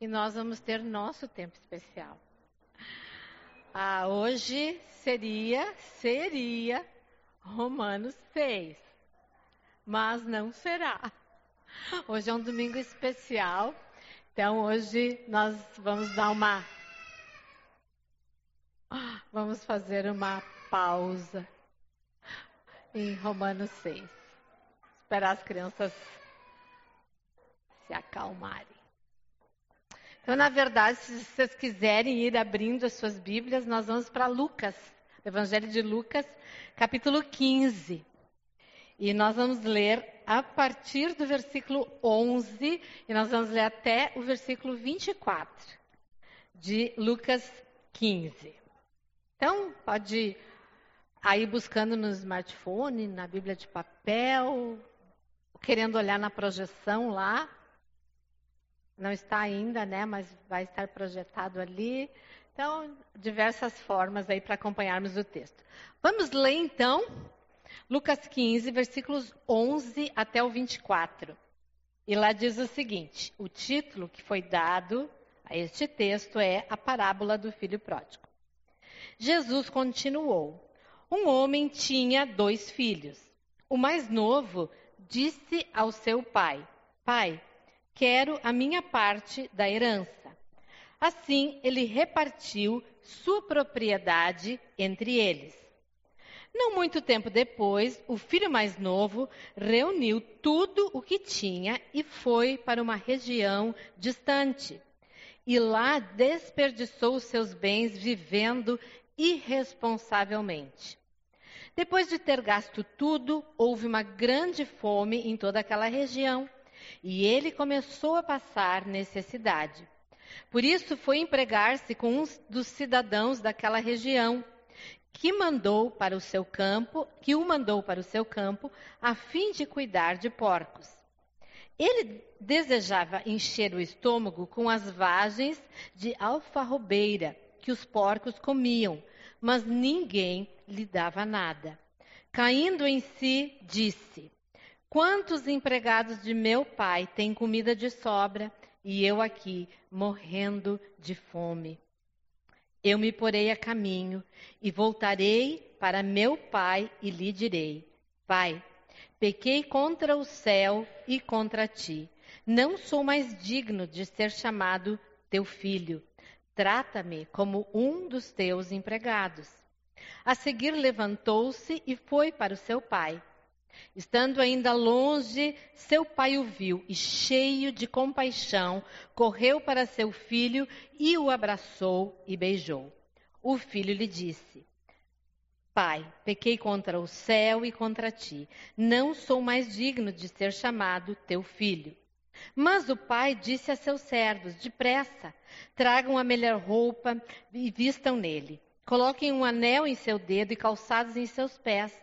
e nós vamos ter nosso tempo especial. Ah, hoje seria, seria Romanos 6, mas não será. Hoje é um domingo especial, então hoje nós vamos dar uma. Vamos fazer uma pausa em Romanos 6. Esperar as crianças se acalmarem. Então, na verdade, se vocês quiserem ir abrindo as suas Bíblias, nós vamos para Lucas, Evangelho de Lucas, capítulo 15. E nós vamos ler a partir do versículo 11 e nós vamos ler até o versículo 24 de Lucas 15. Então, pode ir buscando no smartphone, na Bíblia de papel, querendo olhar na projeção lá, não está ainda, né, mas vai estar projetado ali. Então, diversas formas aí para acompanharmos o texto. Vamos ler então Lucas 15, versículos 11 até o 24. E lá diz o seguinte: o título que foi dado a este texto é A Parábola do Filho Pródigo. Jesus continuou: Um homem tinha dois filhos. O mais novo disse ao seu pai: Pai, quero a minha parte da herança. Assim, ele repartiu sua propriedade entre eles. Não muito tempo depois, o filho mais novo reuniu tudo o que tinha e foi para uma região distante. E lá desperdiçou seus bens vivendo irresponsavelmente. Depois de ter gasto tudo, houve uma grande fome em toda aquela região e ele começou a passar necessidade. Por isso foi empregar-se com um dos cidadãos daquela região, que mandou para o seu campo, que o mandou para o seu campo, a fim de cuidar de porcos. Ele desejava encher o estômago com as vagens de alfarrobeira que os porcos comiam, mas ninguém lhe dava nada. Caindo em si, disse: Quantos empregados de meu pai têm comida de sobra e eu aqui morrendo de fome? Eu me porei a caminho e voltarei para meu pai e lhe direi: Pai, pequei contra o céu e contra ti. Não sou mais digno de ser chamado teu filho. Trata-me como um dos teus empregados. A seguir levantou-se e foi para o seu pai. Estando ainda longe, seu pai o viu e, cheio de compaixão, correu para seu filho e o abraçou e beijou. O filho lhe disse: Pai, pequei contra o céu e contra ti. Não sou mais digno de ser chamado teu filho. Mas o pai disse a seus servos: Depressa, tragam a melhor roupa e vistam nele. Coloquem um anel em seu dedo e calçados em seus pés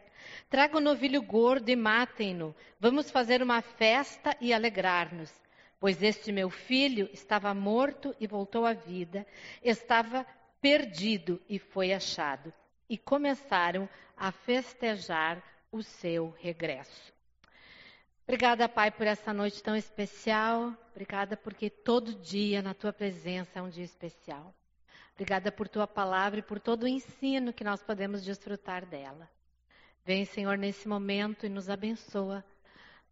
Traga o novilho gordo e matem-no. Vamos fazer uma festa e alegrar-nos. Pois este meu filho estava morto e voltou à vida, estava perdido e foi achado. E começaram a festejar o seu regresso. Obrigada, Pai, por essa noite tão especial. Obrigada porque todo dia na tua presença é um dia especial. Obrigada por tua palavra e por todo o ensino que nós podemos desfrutar dela. Vem, Senhor, nesse momento e nos abençoa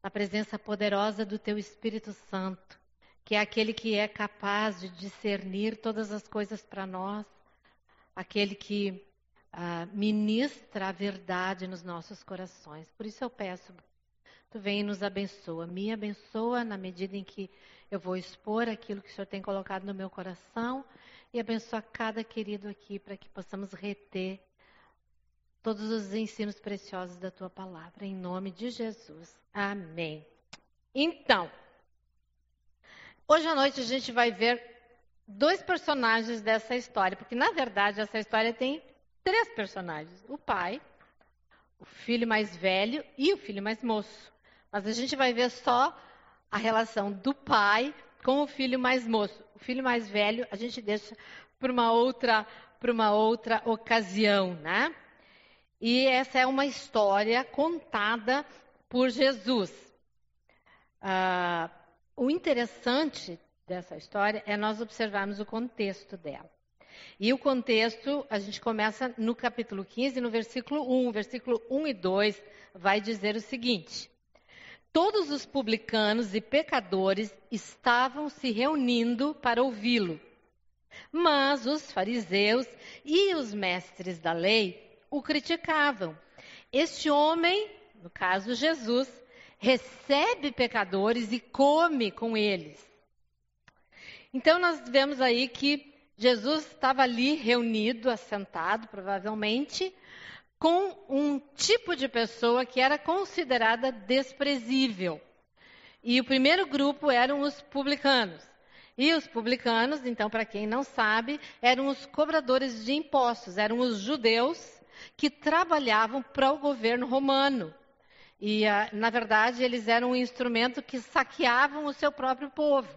na presença poderosa do Teu Espírito Santo, que é aquele que é capaz de discernir todas as coisas para nós, aquele que ah, ministra a verdade nos nossos corações. Por isso eu peço, Tu vem e nos abençoa. Me abençoa na medida em que eu vou expor aquilo que o Senhor tem colocado no meu coração e abençoa cada querido aqui para que possamos reter todos os ensinos preciosos da tua palavra, em nome de Jesus. Amém. Então, hoje à noite a gente vai ver dois personagens dessa história, porque na verdade essa história tem três personagens: o pai, o filho mais velho e o filho mais moço. Mas a gente vai ver só a relação do pai com o filho mais moço. O filho mais velho a gente deixa para uma outra, para uma outra ocasião, né? E essa é uma história contada por Jesus. Ah, o interessante dessa história é nós observarmos o contexto dela. E o contexto, a gente começa no capítulo 15, no versículo 1. Versículo 1 e 2 vai dizer o seguinte: Todos os publicanos e pecadores estavam se reunindo para ouvi-lo. Mas os fariseus e os mestres da lei o criticavam. Este homem, no caso Jesus, recebe pecadores e come com eles. Então nós vemos aí que Jesus estava ali reunido, assentado, provavelmente, com um tipo de pessoa que era considerada desprezível. E o primeiro grupo eram os publicanos. E os publicanos, então, para quem não sabe, eram os cobradores de impostos, eram os judeus que trabalhavam para o governo romano. E, ah, na verdade, eles eram um instrumento que saqueavam o seu próprio povo.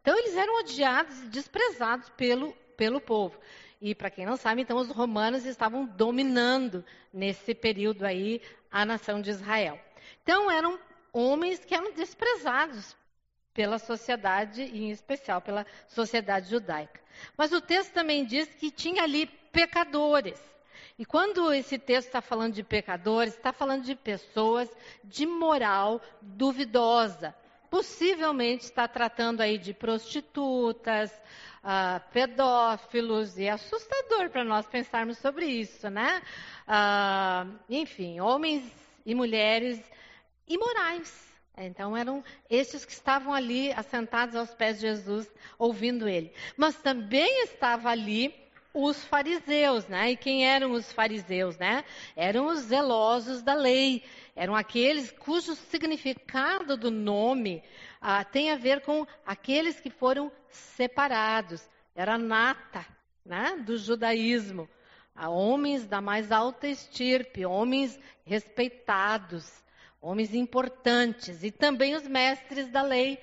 Então, eles eram odiados e desprezados pelo, pelo povo. E para quem não sabe, então os romanos estavam dominando nesse período aí a nação de Israel. Então eram homens que eram desprezados pela sociedade, e em especial pela sociedade judaica. Mas o texto também diz que tinha ali pecadores. E quando esse texto está falando de pecadores, está falando de pessoas de moral duvidosa. Possivelmente está tratando aí de prostitutas, uh, pedófilos, e é assustador para nós pensarmos sobre isso, né? Uh, enfim, homens e mulheres imorais. Então eram esses que estavam ali assentados aos pés de Jesus, ouvindo ele. Mas também estava ali os fariseus, né? E quem eram os fariseus, né? Eram os zelosos da lei. Eram aqueles cujo significado do nome ah, tem a ver com aqueles que foram separados. Era nata né, do judaísmo. A homens da mais alta estirpe, homens respeitados, homens importantes, e também os mestres da lei.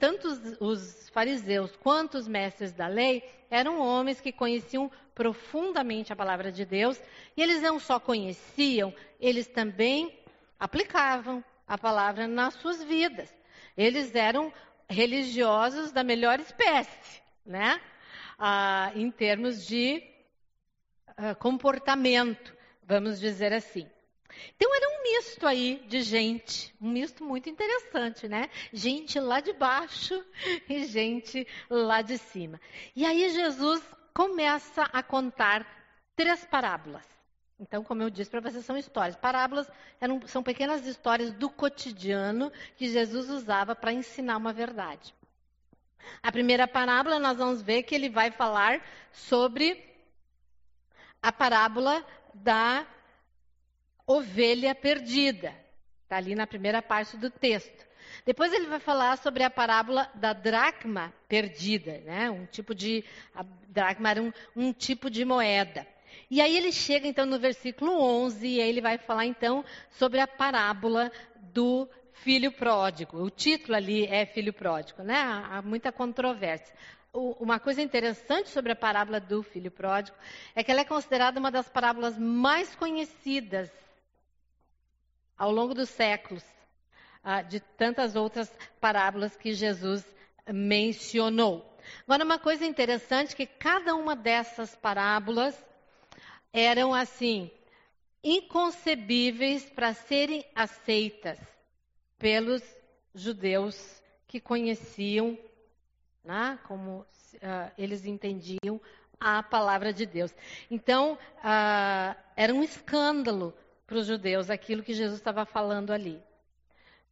Tanto os fariseus quanto os mestres da lei eram homens que conheciam profundamente a palavra de Deus, e eles não só conheciam, eles também aplicavam a palavra nas suas vidas. Eles eram religiosos da melhor espécie, né? Ah, em termos de ah, comportamento, vamos dizer assim. Então era um misto aí de gente, um misto muito interessante, né? Gente lá de baixo e gente lá de cima. E aí Jesus começa a contar três parábolas. Então, como eu disse para vocês, são histórias. Parábolas eram, são pequenas histórias do cotidiano que Jesus usava para ensinar uma verdade. A primeira parábola, nós vamos ver que ele vai falar sobre a parábola da ovelha perdida. Está ali na primeira parte do texto. Depois ele vai falar sobre a parábola da dracma perdida, né? Um tipo de a dracma era um, um tipo de moeda. E aí ele chega então no versículo 11 e aí ele vai falar então sobre a parábola do filho pródigo. O título ali é filho pródigo, né? Há muita controvérsia. Uma coisa interessante sobre a parábola do filho pródigo é que ela é considerada uma das parábolas mais conhecidas ao longo dos séculos, ah, de tantas outras parábolas que Jesus mencionou. Agora, uma coisa interessante é que cada uma dessas parábolas eram assim inconcebíveis para serem aceitas pelos judeus que conheciam, né, como uh, eles entendiam a palavra de Deus. Então, uh, era um escândalo para os judeus aquilo que Jesus estava falando ali.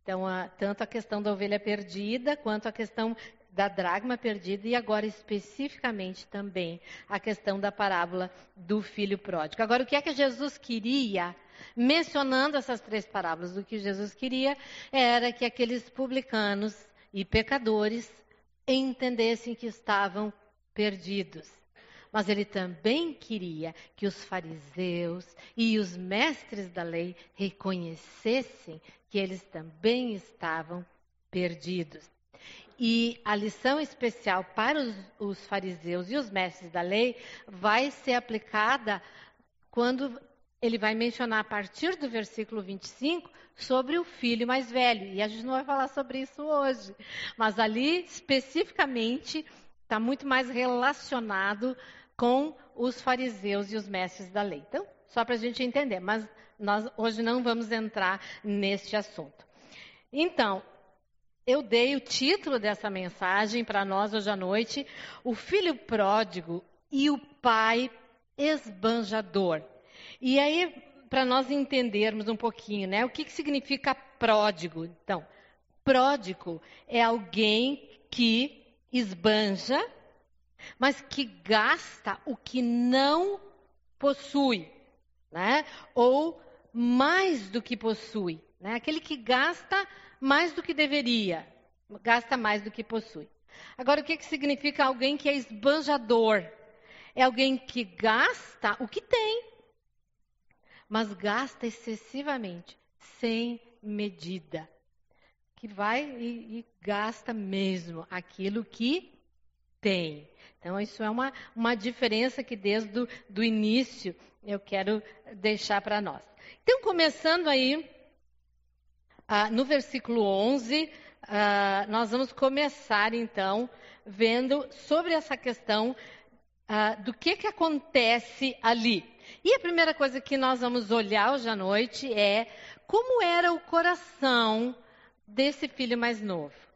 Então, uh, tanto a questão da ovelha perdida, quanto a questão da dragma perdida e agora especificamente também a questão da parábola do filho pródigo. Agora, o que é que Jesus queria? Mencionando essas três parábolas, o que Jesus queria era que aqueles publicanos e pecadores entendessem que estavam perdidos. Mas ele também queria que os fariseus e os mestres da lei reconhecessem que eles também estavam perdidos. E a lição especial para os, os fariseus e os mestres da lei vai ser aplicada quando ele vai mencionar a partir do versículo 25 sobre o filho mais velho. E a gente não vai falar sobre isso hoje. Mas ali, especificamente, está muito mais relacionado com os fariseus e os mestres da lei. Então, só para a gente entender. Mas nós hoje não vamos entrar neste assunto. Então, eu dei o título dessa mensagem para nós hoje à noite: O filho pródigo e o pai esbanjador. E aí, para nós entendermos um pouquinho, né? O que, que significa pródigo? Então, pródigo é alguém que esbanja, mas que gasta o que não possui, né? Ou mais do que possui, né? Aquele que gasta mais do que deveria, gasta mais do que possui. Agora, o que, que significa alguém que é esbanjador? É alguém que gasta o que tem, mas gasta excessivamente, sem medida. Que vai e, e gasta mesmo aquilo que tem. Então, isso é uma, uma diferença que desde o do início eu quero deixar para nós. Então, começando aí, ah, no versículo 11, ah, nós vamos começar então vendo sobre essa questão ah, do que, que acontece ali. E a primeira coisa que nós vamos olhar hoje à noite é como era o coração desse filho mais novo.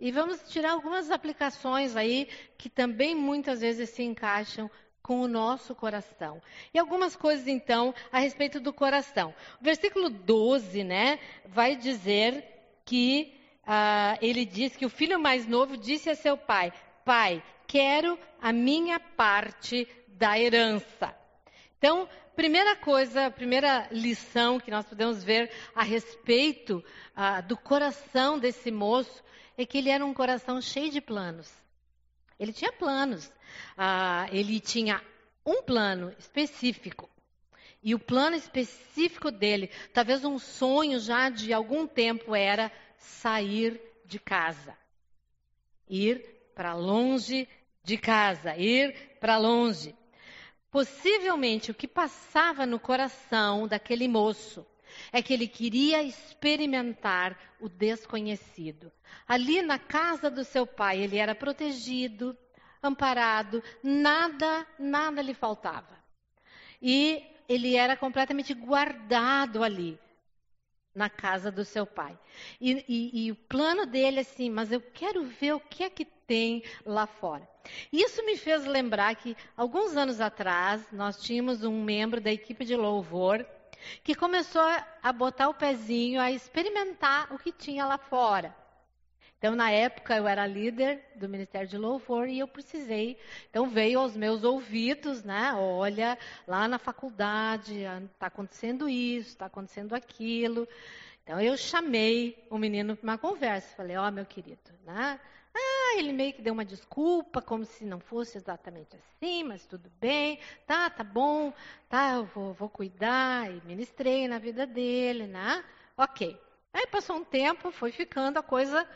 E vamos tirar algumas aplicações aí que também muitas vezes se encaixam com o nosso coração. E algumas coisas, então, a respeito do coração. O versículo 12, né, vai dizer que uh, ele diz que o filho mais novo disse a seu pai: Pai, quero a minha parte da herança. Então, primeira coisa, primeira lição que nós podemos ver a respeito ah, do coração desse moço é que ele era um coração cheio de planos. Ele tinha planos. Ah, ele tinha um plano específico. E o plano específico dele, talvez um sonho já de algum tempo, era sair de casa. Ir para longe de casa, ir para longe. Possivelmente o que passava no coração daquele moço é que ele queria experimentar o desconhecido. Ali na casa do seu pai, ele era protegido, amparado, nada, nada lhe faltava. E ele era completamente guardado ali, na casa do seu pai. E, e, e o plano dele é assim, mas eu quero ver o que é que tem lá fora. Isso me fez lembrar que, alguns anos atrás, nós tínhamos um membro da equipe de louvor que começou a botar o pezinho, a experimentar o que tinha lá fora. Então, na época, eu era líder do Ministério de Louvor e eu precisei. Então, veio aos meus ouvidos, né? Olha, lá na faculdade está acontecendo isso, está acontecendo aquilo. Então, eu chamei o menino para uma conversa. Falei, ó, oh, meu querido, né? Ah, ele meio que deu uma desculpa, como se não fosse exatamente assim, mas tudo bem, tá, tá bom, tá, eu vou, vou cuidar, e ministrei na vida dele, né? Ok. Aí passou um tempo, foi ficando a coisa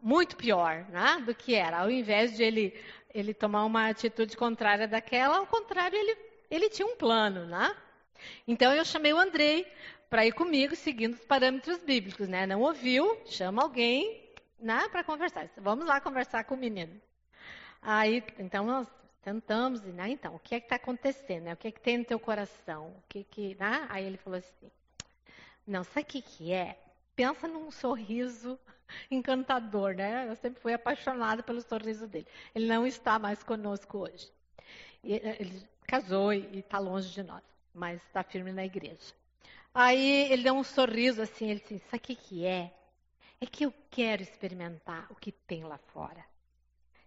muito pior, né, do que era. Ao invés de ele, ele tomar uma atitude contrária daquela, ao contrário, ele, ele tinha um plano, né? Então eu chamei o Andrei para ir comigo, seguindo os parâmetros bíblicos, né? Não ouviu? Chama alguém né, para conversar. Vamos lá conversar com o menino. Aí, então, nós tentamos, e, né, então, o que é que está acontecendo? Né? O que é que tem no teu coração? O que que, né? Aí ele falou assim, não, sabe o que, que é? Pensa num sorriso encantador, né? Eu sempre fui apaixonada pelo sorriso dele. Ele não está mais conosco hoje. Eh, ele casou e está longe de nós, mas está firme na igreja. Aí ele deu um sorriso assim, ele disse, sabe o que, que é? É que eu quero experimentar o que tem lá fora.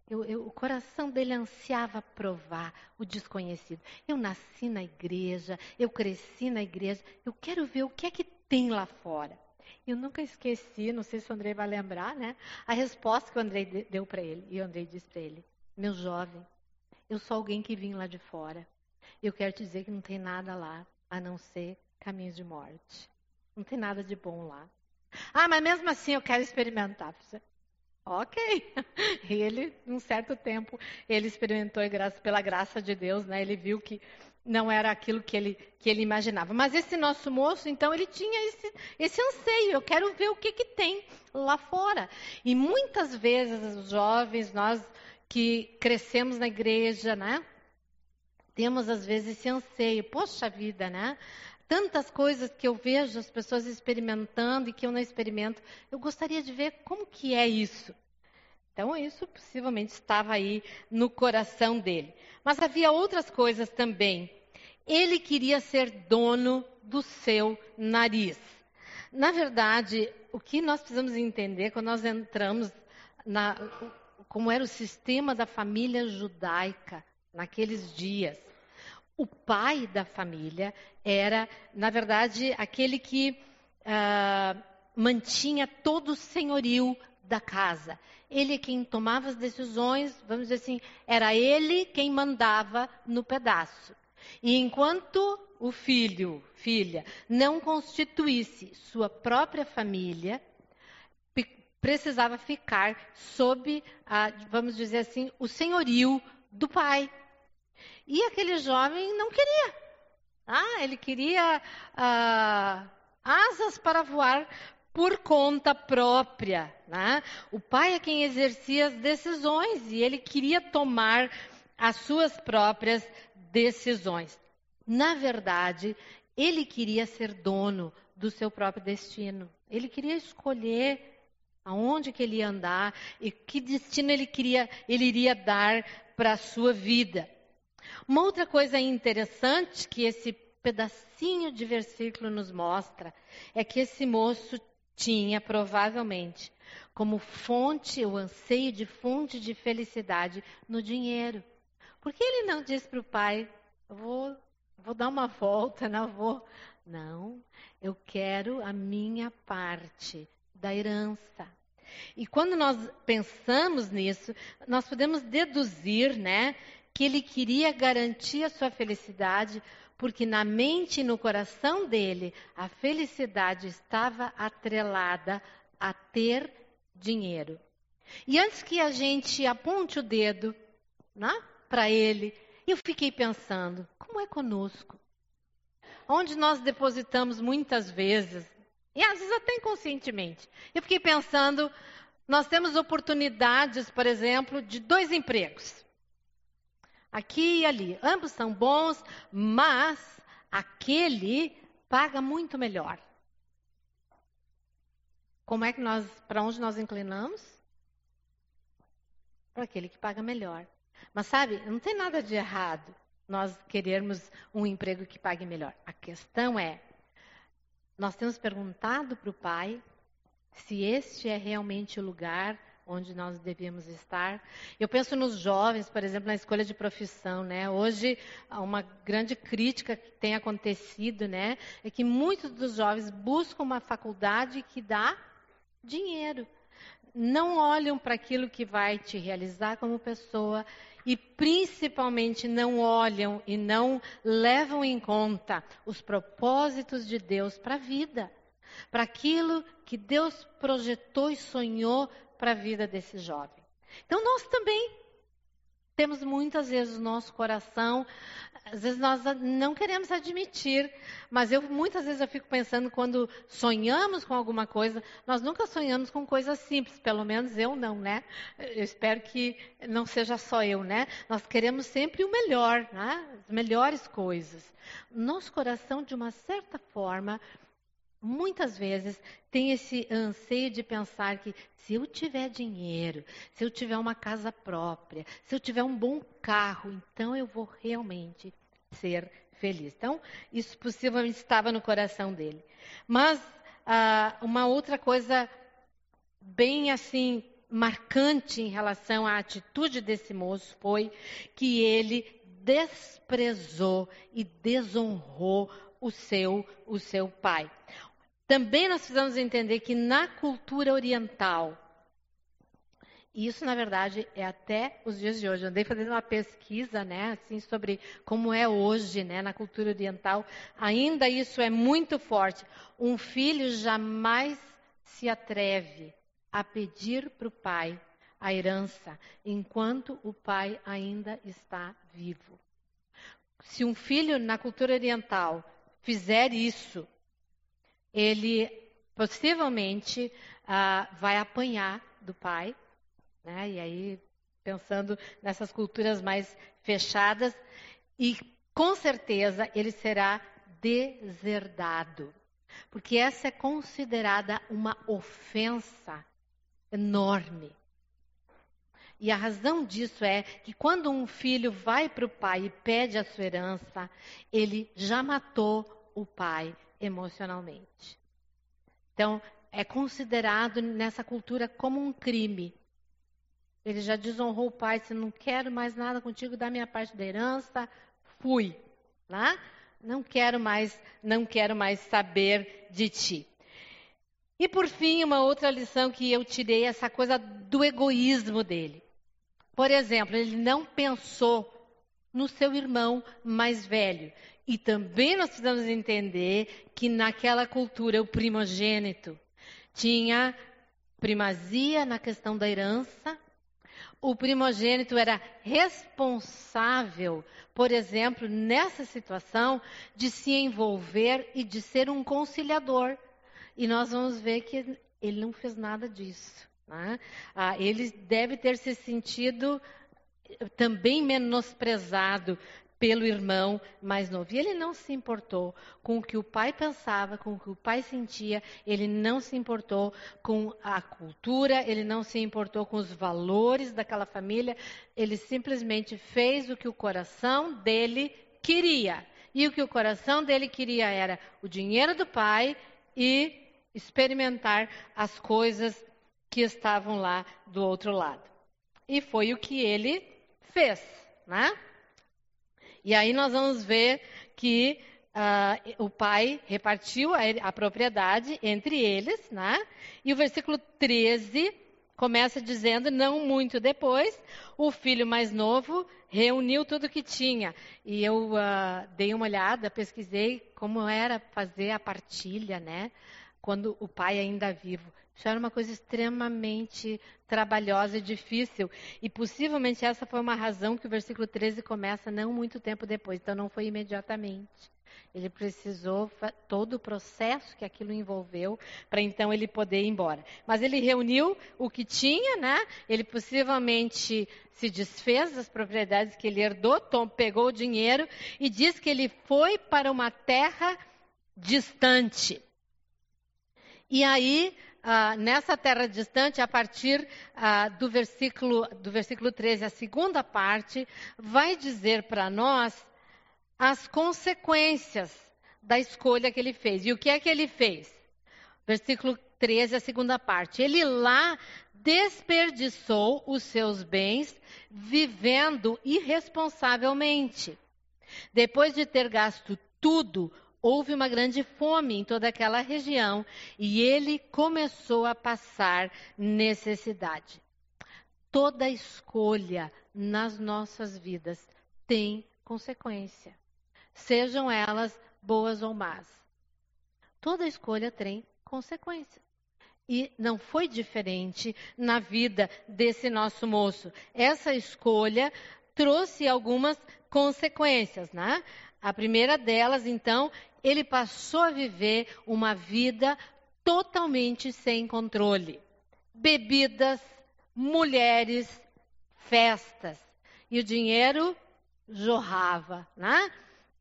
Eu, eu, o coração dele ansiava provar o desconhecido. Eu nasci na igreja, eu cresci na igreja, eu quero ver o que é que tem lá fora. Eu nunca esqueci, não sei se o Andrei vai lembrar, né? A resposta que o Andrei deu para ele. E o Andrei disse para ele: Meu jovem, eu sou alguém que vim lá de fora. Eu quero te dizer que não tem nada lá a não ser caminhos de morte. Não tem nada de bom lá. Ah, mas mesmo assim eu quero experimentar. Ok. E ele, um certo tempo, ele experimentou, e graças, pela graça de Deus, né, ele viu que não era aquilo que ele, que ele imaginava. Mas esse nosso moço, então, ele tinha esse, esse anseio. Eu quero ver o que, que tem lá fora. E muitas vezes, os jovens, nós que crescemos na igreja, né? Temos, às vezes, esse anseio. Poxa vida, né? Tantas coisas que eu vejo as pessoas experimentando e que eu não experimento. Eu gostaria de ver como que é isso. Então, isso possivelmente estava aí no coração dele. Mas havia outras coisas também. Ele queria ser dono do seu nariz. Na verdade, o que nós precisamos entender quando nós entramos na como era o sistema da família judaica naqueles dias. O pai da família era, na verdade, aquele que uh, mantinha todo o senhorio da casa ele é quem tomava as decisões, vamos dizer assim, era ele quem mandava no pedaço. E enquanto o filho, filha, não constituísse sua própria família, precisava ficar sob, a, vamos dizer assim, o senhorio do pai. E aquele jovem não queria. Ah, ele queria ah, asas para voar por conta própria. Né? O pai é quem exercia as decisões e ele queria tomar as suas próprias decisões. Na verdade, ele queria ser dono do seu próprio destino. Ele queria escolher aonde que ele ia andar e que destino ele queria, ele iria dar para a sua vida. Uma outra coisa interessante que esse pedacinho de versículo nos mostra é que esse moço tinha provavelmente como fonte, o anseio de fonte de felicidade no dinheiro. Por que ele não disse para o pai, vou, vou dar uma volta, não vou. Não, eu quero a minha parte da herança. E quando nós pensamos nisso, nós podemos deduzir, né, que ele queria garantir a sua felicidade porque na mente e no coração dele a felicidade estava atrelada a ter dinheiro. E antes que a gente aponte o dedo né, para ele, eu fiquei pensando: como é conosco? Onde nós depositamos muitas vezes, e às vezes até inconscientemente. Eu fiquei pensando: nós temos oportunidades, por exemplo, de dois empregos aqui e ali. Ambos são bons, mas aquele paga muito melhor. Como é que nós, para onde nós inclinamos? Para aquele que paga melhor. Mas sabe, não tem nada de errado nós querermos um emprego que pague melhor. A questão é, nós temos perguntado para o pai se este é realmente o lugar onde nós devemos estar. Eu penso nos jovens, por exemplo, na escolha de profissão, né? Hoje, uma grande crítica que tem acontecido, né, é que muitos dos jovens buscam uma faculdade que dá dinheiro. Não olham para aquilo que vai te realizar como pessoa e principalmente não olham e não levam em conta os propósitos de Deus para a vida, para aquilo que Deus projetou e sonhou para a vida desse jovem. Então nós também temos muitas vezes o nosso coração, às vezes nós não queremos admitir, mas eu muitas vezes eu fico pensando quando sonhamos com alguma coisa, nós nunca sonhamos com coisas simples, pelo menos eu não, né? Eu espero que não seja só eu, né? Nós queremos sempre o melhor, né? As melhores coisas. Nosso coração, de uma certa forma, muitas vezes tem esse anseio de pensar que se eu tiver dinheiro, se eu tiver uma casa própria, se eu tiver um bom carro, então eu vou realmente ser feliz. Então, isso possivelmente estava no coração dele. Mas ah, uma outra coisa bem assim marcante em relação à atitude desse moço foi que ele desprezou e desonrou o seu o seu pai. Também nós precisamos entender que na cultura oriental, isso na verdade é até os dias de hoje. Eu andei fazendo uma pesquisa, né, assim, sobre como é hoje, né, na cultura oriental. Ainda isso é muito forte. Um filho jamais se atreve a pedir para o pai a herança, enquanto o pai ainda está vivo. Se um filho na cultura oriental fizer isso, ele possivelmente ah, vai apanhar do pai, né? E aí pensando nessas culturas mais fechadas, e com certeza ele será deserdado, porque essa é considerada uma ofensa enorme. E a razão disso é que quando um filho vai para o pai e pede a sua herança, ele já matou o pai emocionalmente. Então, é considerado nessa cultura como um crime. Ele já desonrou o pai, se não quero mais nada contigo, dá minha parte da herança, fui. Né? Não quero mais, não quero mais saber de ti. E por fim, uma outra lição que eu tirei, essa coisa do egoísmo dele. Por exemplo, ele não pensou no seu irmão mais velho. E também nós precisamos entender que naquela cultura o primogênito tinha primazia na questão da herança. O primogênito era responsável, por exemplo, nessa situação, de se envolver e de ser um conciliador. E nós vamos ver que ele não fez nada disso. Né? Ah, ele deve ter se sentido também menosprezado pelo irmão mais novo. E ele não se importou com o que o pai pensava, com o que o pai sentia, ele não se importou com a cultura, ele não se importou com os valores daquela família, ele simplesmente fez o que o coração dele queria. E o que o coração dele queria era o dinheiro do pai e experimentar as coisas que estavam lá do outro lado. E foi o que ele fez, né? E aí nós vamos ver que uh, o pai repartiu a, a, propriedade entre eles, né? E o versículo 13 começa dizendo, não muito depois, o filho mais novo reuniu tudo que tinha. E eu uh, dei uma olhada, pesquisei como era fazer a partilha, né? Quando o pai ainda vivo. Isso era uma coisa extremamente trabalhosa e difícil. E possivelmente essa foi uma razão que o versículo 13 começa não muito tempo depois. Então não foi imediatamente. Ele precisou todo o processo que aquilo envolveu para então ele poder ir embora. Mas ele reuniu o que tinha, né? Ele possivelmente se desfez das propriedades que ele herdou, Tom pegou o dinheiro e diz que ele foi para uma terra distante. E aí ah, nessa terra distante, a partir ah, do, versículo, do versículo 13, a segunda parte, vai dizer para nós as consequências da escolha que ele fez. E o que é que ele fez? Versículo 13, a segunda parte. Ele lá desperdiçou os seus bens vivendo irresponsavelmente. Depois de ter gasto tudo, houve uma grande fome em toda aquela região e ele começou a passar necessidade. Toda escolha nas nossas vidas tem consequência, sejam elas boas ou más. Toda escolha tem consequência. E não foi diferente na vida desse nosso moço. Essa escolha trouxe algumas consequências, né? A primeira delas, então, ele passou a viver uma vida totalmente sem controle. Bebidas, mulheres, festas. E o dinheiro jorrava, né?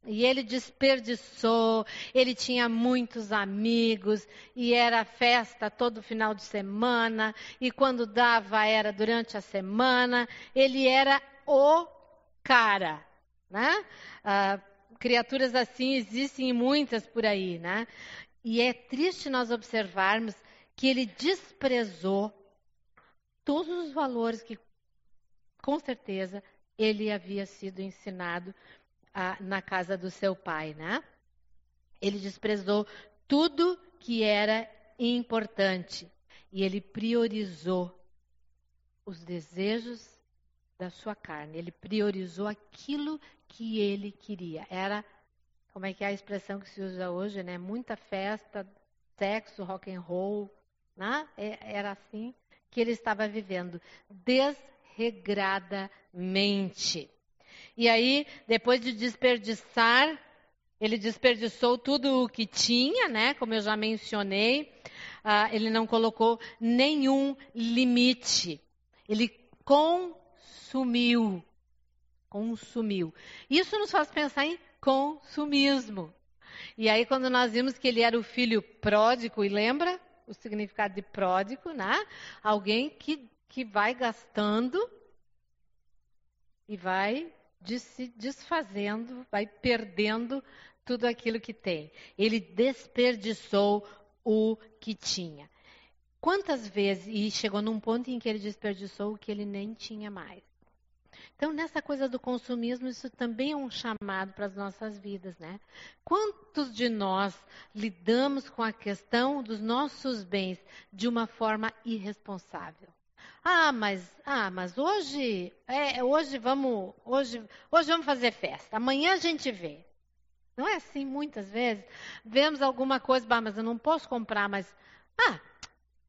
E ele desperdiçou, ele tinha muitos amigos, e era festa todo final de semana, e quando dava era durante a semana, ele era o cara, né? Ah, criaturas assim existem muitas por aí, né? E é triste nós observarmos que ele desprezou todos os valores que, com certeza, ele havia sido ensinado ah, na casa do seu pai, né? Ele desprezou tudo que era importante e ele priorizou os desejos da sua carne. Ele priorizou aquilo que ele queria. Era, como é que é a expressão que se usa hoje, né? Muita festa, sexo, rock and roll, né? É, era assim que ele estava vivendo desregradamente. E aí, depois de desperdiçar, ele desperdiçou tudo o que tinha, né? Como eu já mencionei, uh, ele não colocou nenhum limite. Ele consumiu. Consumiu. Isso nos faz pensar em consumismo. E aí, quando nós vimos que ele era o filho pródigo, e lembra o significado de pródigo, né? Alguém que, que vai gastando e vai se desfazendo, vai perdendo tudo aquilo que tem. Ele desperdiçou o que tinha. Quantas vezes, e chegou num ponto em que ele desperdiçou o que ele nem tinha mais. Então, nessa coisa do consumismo, isso também é um chamado para as nossas vidas, né? Quantos de nós lidamos com a questão dos nossos bens de uma forma irresponsável? Ah, mas, ah, mas hoje, é, hoje vamos, hoje, hoje vamos fazer festa. Amanhã a gente vê. Não é assim muitas vezes? Vemos alguma coisa, bah, mas eu não posso comprar, mas ah,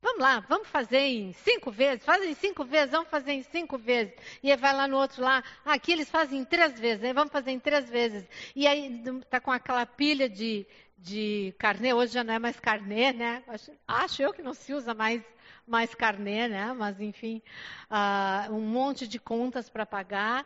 vamos lá, vamos fazer em cinco vezes, fazem cinco vezes, vamos fazer em cinco vezes. E aí vai lá no outro lá, ah, aqui eles fazem em três vezes, aí vamos fazer em três vezes. E aí está com aquela pilha de, de carnê, hoje já não é mais carnê, né? Acho, acho eu que não se usa mais mais carnê, né? Mas enfim, uh, um monte de contas para pagar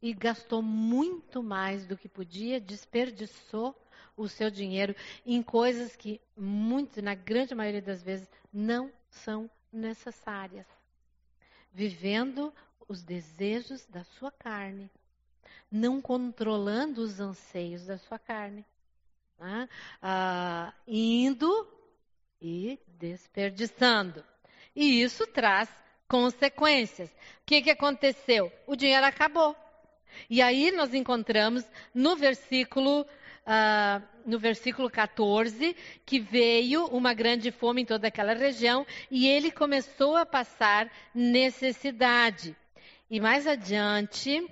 e gastou muito mais do que podia, desperdiçou o seu dinheiro em coisas que, muito, na grande maioria das vezes, não são necessárias. Vivendo os desejos da sua carne, não controlando os anseios da sua carne, né? ah, indo e desperdiçando. E isso traz consequências. O que, que aconteceu? O dinheiro acabou. E aí nós encontramos no versículo, uh, no versículo 14 que veio uma grande fome em toda aquela região e ele começou a passar necessidade. E mais adiante,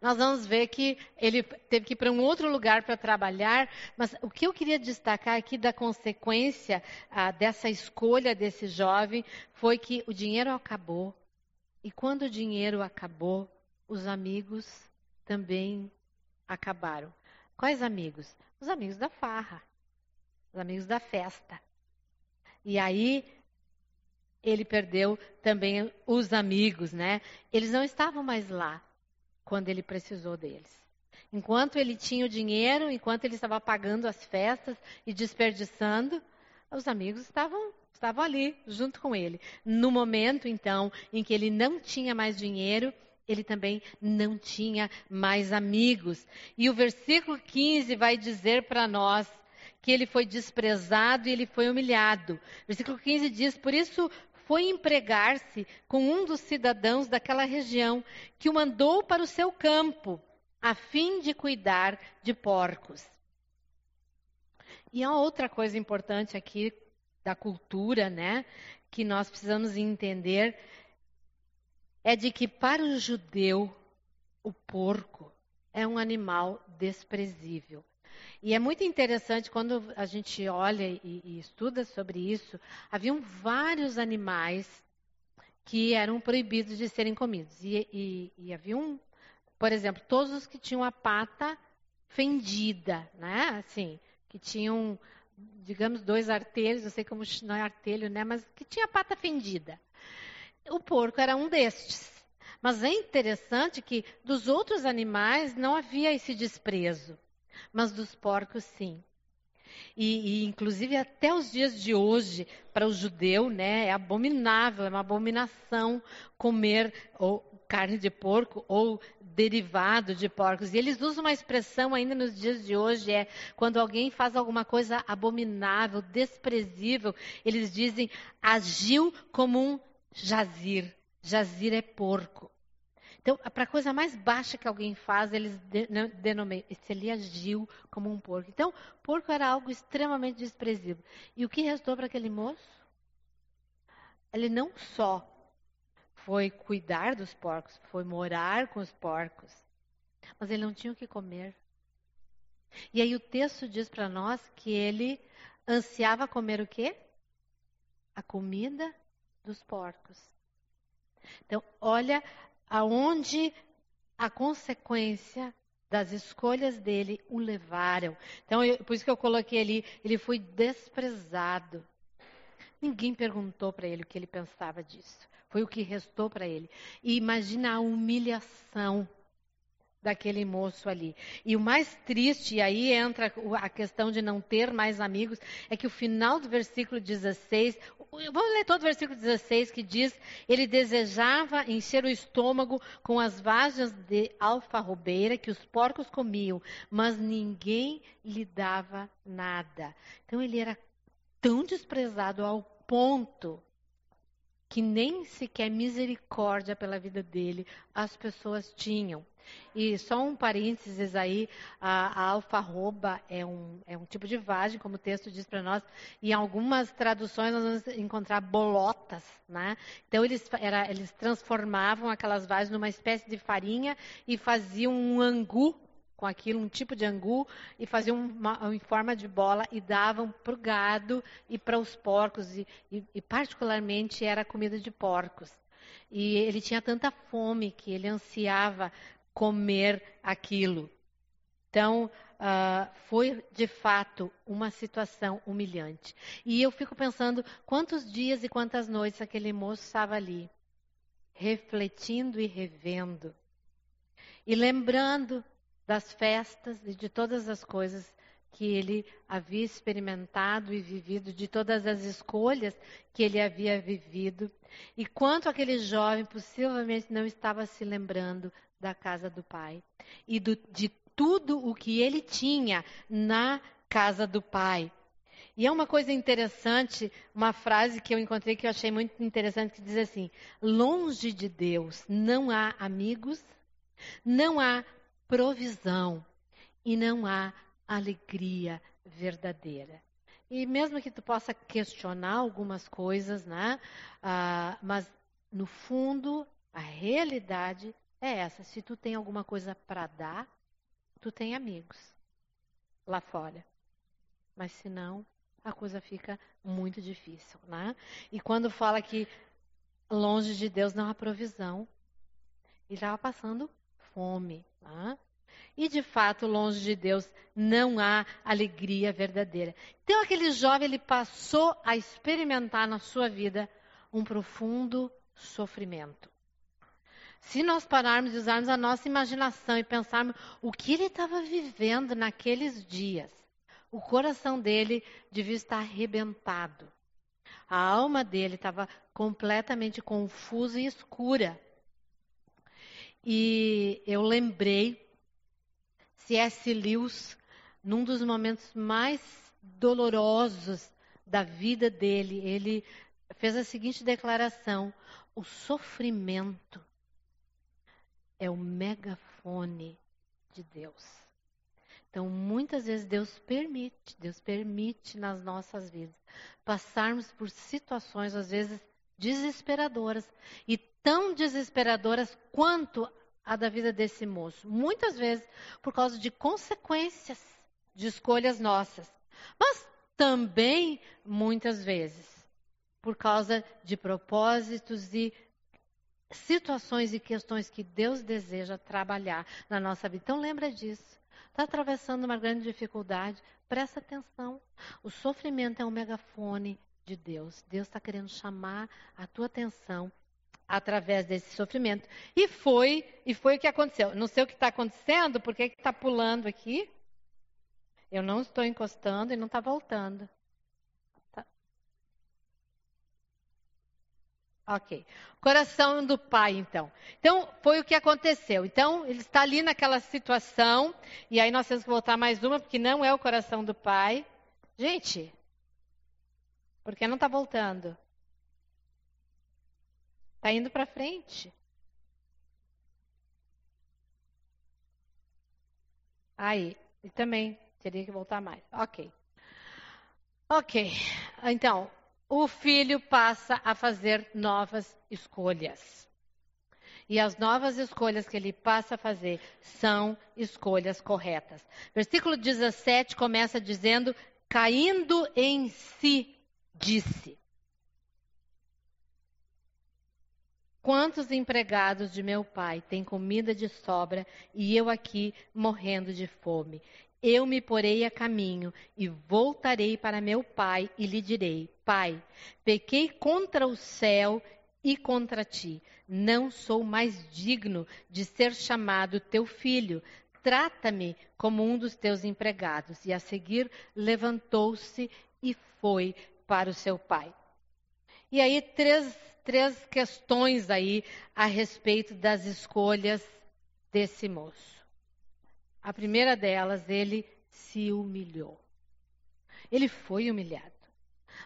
nós vamos ver que ele teve que ir para um outro lugar para trabalhar, mas o que eu queria destacar aqui da consequência ah, dessa escolha desse jovem foi que o dinheiro acabou. E quando o dinheiro acabou, os amigos também acabaram. Quais amigos? Os amigos da farra, os amigos da festa. E aí ele perdeu também os amigos, né? Eles não estavam mais lá quando ele precisou deles. Enquanto ele tinha o dinheiro, enquanto ele estava pagando as festas e desperdiçando, os amigos estavam, estavam ali, junto com ele. No momento, então, em que ele não tinha mais dinheiro, ele também não tinha mais amigos. E o versículo 15 vai dizer para nós que ele foi desprezado e ele foi humilhado. Versículo 15 diz: Por isso foi empregar-se com um dos cidadãos daquela região, que o mandou para o seu campo, a fim de cuidar de porcos. E há outra coisa importante aqui da cultura, né, que nós precisamos entender, é de que para o judeu, o porco é um animal desprezível. E é muito interessante quando a gente olha e, e estuda sobre isso, haviam vários animais que eram proibidos de serem comidos. E, e, e por exemplo, todos os que tinham a pata fendida, né? Assim, que tinham, digamos, dois artelhos, eu sei como não é artelho, né? Mas que tinha a pata fendida. O porco era um destes. Mas é interessante que dos outros animais não havia esse desprezo mas dos porcos sim. E, e, inclusive até os dias de hoje, para o judeu, né, é abominável, é uma abominação comer ou carne de porco ou derivado de porcos. E eles usam uma expressão ainda nos dias de hoje, é quando alguém faz alguma coisa abominável, desprezível, eles dizem agiu como um jazir. Jazir é porco. Então, para a coisa mais baixa que alguém faz, eles denominam, se ele agiu como um porco. Então, porco era algo extremamente desprezível. E o que restou para aquele moço? Ele não só foi cuidar dos porcos, foi morar com os porcos, mas ele não tinha o que comer. E aí o texto diz para nós que ele ansiava comer o quê? A comida dos porcos. Então, olha aonde a consequência das escolhas dele o levaram. Então, eu, por isso que eu coloquei ali, ele foi desprezado. Ninguém perguntou para ele o que ele pensava disso. Foi o que restou para ele. E imagina a humilhação daquele moço ali. E o mais triste, e aí entra a questão de não ter mais amigos, é que o final do versículo 16, vamos ler todo o versículo 16 que diz: ele desejava encher o estômago com as vagens de alfarrobeira que os porcos comiam, mas ninguém lhe dava nada. Então ele era tão desprezado ao ponto que nem sequer misericórdia pela vida dele as pessoas tinham. E só um parênteses aí, a, a alfarroba é um, é um tipo de vagem, como o texto diz para nós, e em algumas traduções nós vamos encontrar bolotas, né? Então eles, era, eles transformavam aquelas vagens numa espécie de farinha e faziam um angu com aquilo, um tipo de angu, e faziam uma, em forma de bola e davam para o gado e para os porcos, e, e, e particularmente era comida de porcos. E ele tinha tanta fome que ele ansiava comer aquilo. Então, uh, foi de fato uma situação humilhante. E eu fico pensando quantos dias e quantas noites aquele moço estava ali, refletindo e revendo, e lembrando das festas e de todas as coisas que ele havia experimentado e vivido, de todas as escolhas que ele havia vivido, e quanto aquele jovem possivelmente não estava se lembrando da casa do pai e do, de tudo o que ele tinha na casa do pai. E é uma coisa interessante, uma frase que eu encontrei que eu achei muito interessante, que diz assim: longe de Deus não há amigos, não há provisão e não há alegria verdadeira. E mesmo que tu possa questionar algumas coisas, né? Ah, mas no fundo, a realidade é essa. Se tu tem alguma coisa para dar, tu tem amigos lá fora. Mas se não, a coisa fica muito difícil, né? E quando fala que longe de Deus não há provisão, ele estava passando fome? E de fato, longe de Deus não há alegria verdadeira. Então aquele jovem ele passou a experimentar na sua vida um profundo sofrimento. Se nós pararmos e usarmos a nossa imaginação e pensarmos o que ele estava vivendo naqueles dias, o coração dele devia estar arrebentado. A alma dele estava completamente confusa e escura. E eu lembrei C.S. Lewis, num dos momentos mais dolorosos da vida dele, ele fez a seguinte declaração: o sofrimento é o megafone de Deus. Então, muitas vezes Deus permite, Deus permite nas nossas vidas passarmos por situações às vezes desesperadoras e tão desesperadoras quanto a da vida desse moço. Muitas vezes por causa de consequências de escolhas nossas, mas também muitas vezes por causa de propósitos e situações e questões que Deus deseja trabalhar na nossa vida. Então lembra disso. Está atravessando uma grande dificuldade, presta atenção. O sofrimento é um megafone de Deus. Deus está querendo chamar a tua atenção através desse sofrimento. E foi, e foi o que aconteceu. Não sei o que está acontecendo, porque está pulando aqui. Eu não estou encostando e não está voltando. Ok. Coração do pai, então. Então, foi o que aconteceu. Então, ele está ali naquela situação, e aí nós temos que voltar mais uma, porque não é o coração do pai. Gente, por que não está voltando? Está indo para frente. Aí, e também teria que voltar mais. Ok. Ok. Então, o filho passa a fazer novas escolhas. E as novas escolhas que ele passa a fazer são escolhas corretas. Versículo 17 começa dizendo: caindo em si, disse. Quantos empregados de meu pai têm comida de sobra e eu aqui morrendo de fome? Eu me porei a caminho e voltarei para meu pai e lhe direi: Pai, pequei contra o céu e contra ti. Não sou mais digno de ser chamado teu filho. Trata-me como um dos teus empregados. E a seguir levantou-se e foi para o seu pai. E aí, três, três questões aí a respeito das escolhas desse moço. A primeira delas, ele se humilhou. Ele foi humilhado.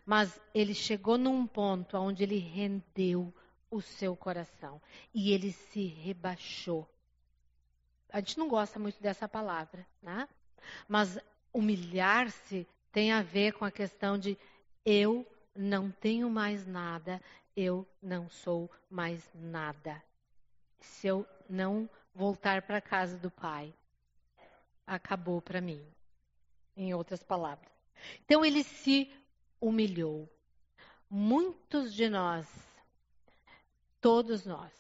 Mas ele chegou num ponto onde ele rendeu o seu coração e ele se rebaixou. A gente não gosta muito dessa palavra, né? Mas humilhar-se tem a ver com a questão de eu não tenho mais nada, eu não sou mais nada. Se eu não voltar para a casa do Pai, acabou para mim. Em outras palavras. Então ele se humilhou. Muitos de nós, todos nós,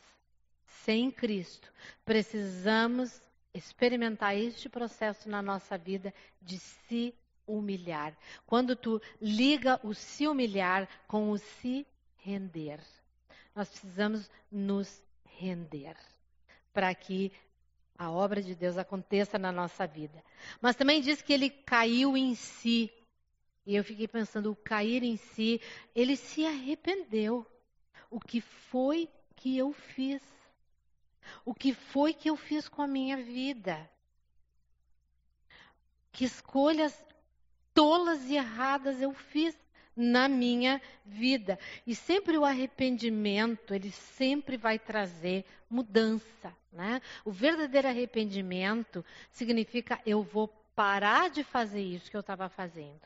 sem Cristo, precisamos experimentar este processo na nossa vida de se humilhar. Quando tu liga o se humilhar com o se render. Nós precisamos nos render para que a obra de Deus aconteça na nossa vida. Mas também diz que ele caiu em si. E eu fiquei pensando, o cair em si, ele se arrependeu. O que foi que eu fiz? O que foi que eu fiz com a minha vida? Que escolhas tolas e erradas eu fiz na minha vida. E sempre o arrependimento, ele sempre vai trazer mudança. Né? O verdadeiro arrependimento significa eu vou parar de fazer isso que eu estava fazendo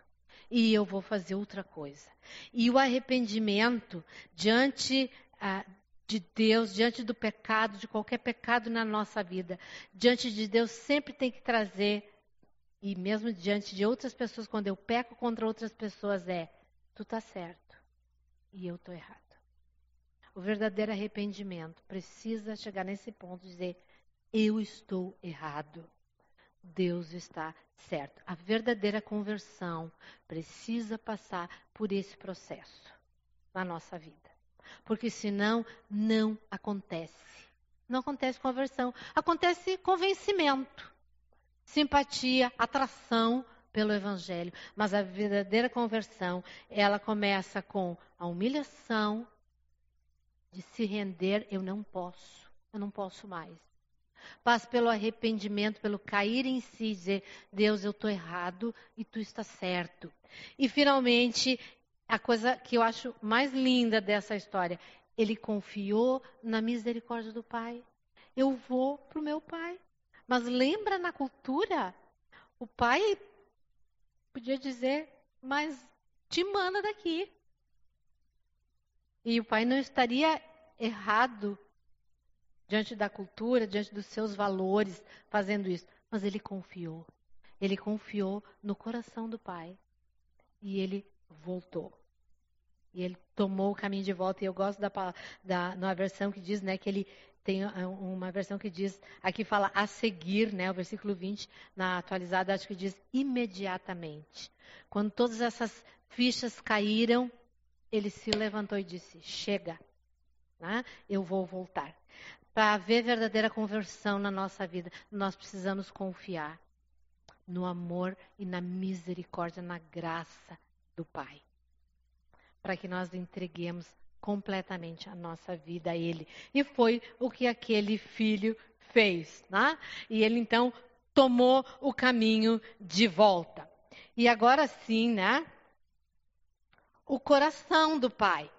e eu vou fazer outra coisa. E o arrependimento diante ah, de Deus, diante do pecado, de qualquer pecado na nossa vida, diante de Deus sempre tem que trazer e mesmo diante de outras pessoas, quando eu peco contra outras pessoas, é: tu está certo e eu estou errado. O verdadeiro arrependimento precisa chegar nesse ponto de dizer: eu estou errado, Deus está certo. A verdadeira conversão precisa passar por esse processo na nossa vida. Porque senão não acontece. Não acontece conversão, acontece convencimento simpatia, atração pelo Evangelho. Mas a verdadeira conversão, ela começa com a humilhação de se render, eu não posso, eu não posso mais. Passa pelo arrependimento, pelo cair em si, dizer, Deus, eu estou errado e tu está certo. E finalmente, a coisa que eu acho mais linda dessa história, ele confiou na misericórdia do Pai. Eu vou para o meu Pai. Mas lembra na cultura, o pai podia dizer, mas te manda daqui. E o pai não estaria errado diante da cultura, diante dos seus valores, fazendo isso. Mas ele confiou. Ele confiou no coração do pai. E ele voltou. E ele tomou o caminho de volta. E eu gosto da, da na versão que diz né, que ele tem é, uma versão que diz, aqui fala a seguir, né, o versículo 20, na atualizada, acho que diz imediatamente. Quando todas essas fichas caíram, ele se levantou e disse: Chega, né, eu vou voltar. Para haver verdadeira conversão na nossa vida, nós precisamos confiar no amor e na misericórdia, na graça do Pai. Para que nós entreguemos completamente a nossa vida a Ele. E foi o que aquele filho fez. Né? E ele então tomou o caminho de volta. E agora sim, né? O coração do pai.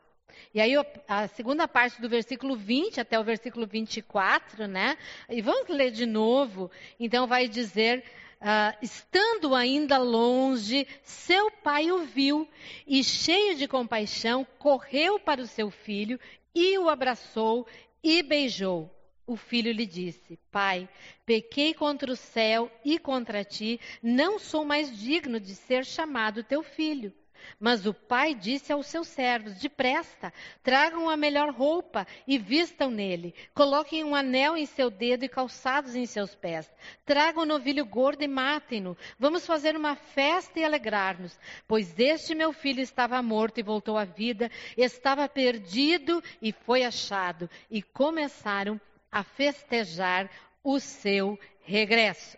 E aí a segunda parte do versículo 20 até o versículo 24, né? E vamos ler de novo. Então vai dizer Uh, estando ainda longe, seu pai o viu e, cheio de compaixão, correu para o seu filho e o abraçou e beijou. O filho lhe disse: Pai, pequei contra o céu e contra ti, não sou mais digno de ser chamado teu filho. Mas o pai disse aos seus servos: Depresta, tragam a melhor roupa e vistam nele. Coloquem um anel em seu dedo e calçados em seus pés. Tragam um novilho gordo e matem-no. Vamos fazer uma festa e alegrar-nos. Pois este meu filho estava morto e voltou à vida, estava perdido e foi achado. E começaram a festejar o seu regresso.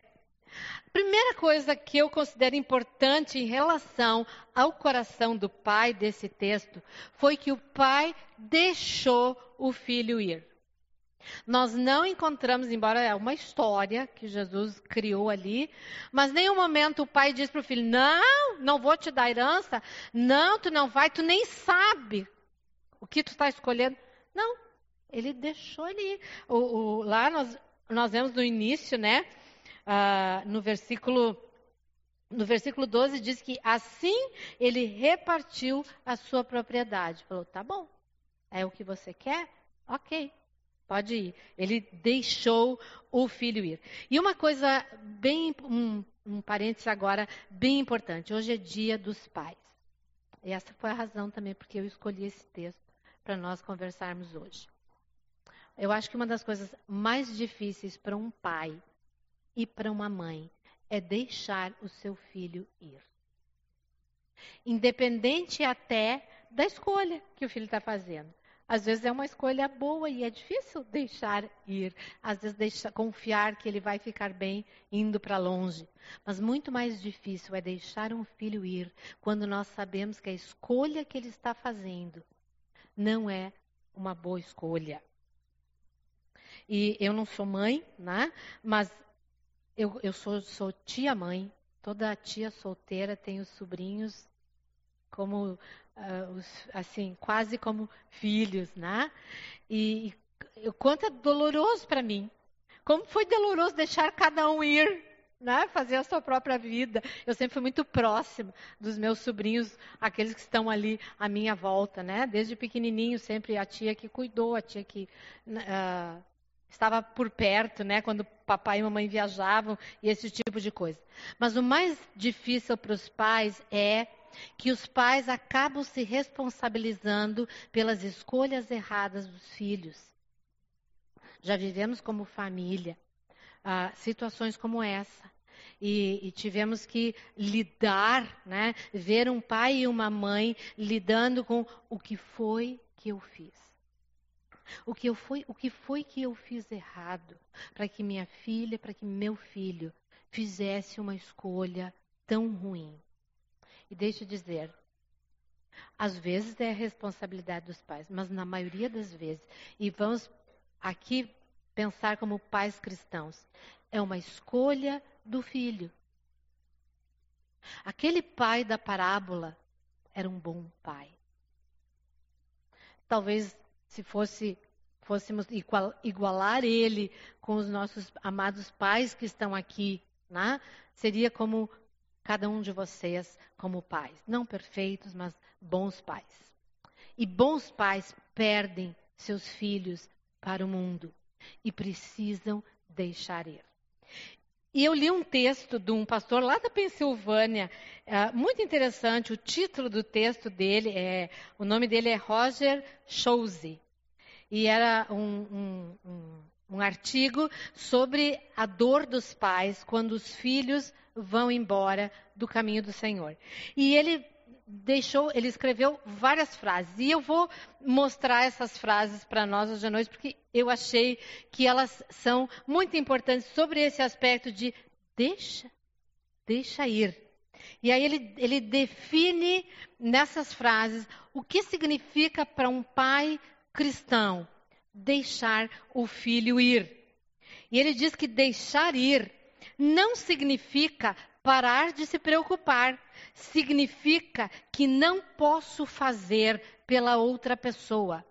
Primeira coisa que eu considero importante em relação ao coração do pai desse texto foi que o pai deixou o filho ir. Nós não encontramos, embora é uma história que Jesus criou ali, mas nenhum momento o pai diz para o filho: Não, não vou te dar herança, não, tu não vai, tu nem sabe o que tu está escolhendo. Não, ele deixou ele ir. O, o, lá nós, nós vemos no início, né? Ah, no versículo no versículo 12 diz que assim ele repartiu a sua propriedade. Falou, tá bom, é o que você quer? Ok, pode ir. Ele deixou o filho ir. E uma coisa bem, um, um parênteses agora, bem importante. Hoje é dia dos pais. E essa foi a razão também porque eu escolhi esse texto para nós conversarmos hoje. Eu acho que uma das coisas mais difíceis para um pai e para uma mãe é deixar o seu filho ir. Independente até da escolha que o filho está fazendo. Às vezes é uma escolha boa e é difícil deixar ir. Às vezes deixa, confiar que ele vai ficar bem indo para longe. Mas muito mais difícil é deixar um filho ir quando nós sabemos que a escolha que ele está fazendo não é uma boa escolha. E eu não sou mãe, né? Mas eu, eu sou, sou tia-mãe, toda tia solteira os sobrinhos como, os, assim, quase como filhos, né? E, e quanto é doloroso para mim. Como foi doloroso deixar cada um ir, né? Fazer a sua própria vida. Eu sempre fui muito próxima dos meus sobrinhos, aqueles que estão ali à minha volta, né? Desde pequenininho, sempre a tia que cuidou, a tia que uh, estava por perto, né, quando papai e mamãe viajavam e esse tipo de coisa. Mas o mais difícil para os pais é que os pais acabam se responsabilizando pelas escolhas erradas dos filhos. Já vivemos como família ah, situações como essa. E, e, tivemos que lidar, né? ver um pai e uma mãe lidando com o que foi que eu fiz. O que, eu foi, o que foi que eu fiz errado para que minha filha, para que meu filho fizesse uma escolha tão ruim? E deixa eu dizer, às vezes é a responsabilidade dos pais, mas na maioria das vezes, e vamos aqui pensar como pais cristãos, é uma escolha do filho. Aquele pai da parábola era um bom pai. Talvez se fosse fôssemos igualar ele com os nossos amados pais que estão aqui, né? seria como cada um de vocês como pais, não perfeitos, mas bons pais. E bons pais perdem seus filhos para o mundo e precisam deixar ir. E eu li um texto de um pastor lá da Pensilvânia, uh, muito interessante. O título do texto dele é, o nome dele é Roger Schulze. E era um, um, um, um artigo sobre a dor dos pais quando os filhos vão embora do caminho do Senhor. E ele deixou, ele escreveu várias frases. E eu vou mostrar essas frases para nós hoje à noite, porque eu achei que elas são muito importantes sobre esse aspecto de deixa, deixa ir. E aí ele, ele define nessas frases o que significa para um pai cristão deixar o filho ir. E ele diz que deixar ir não significa parar de se preocupar, significa que não posso fazer pela outra pessoa.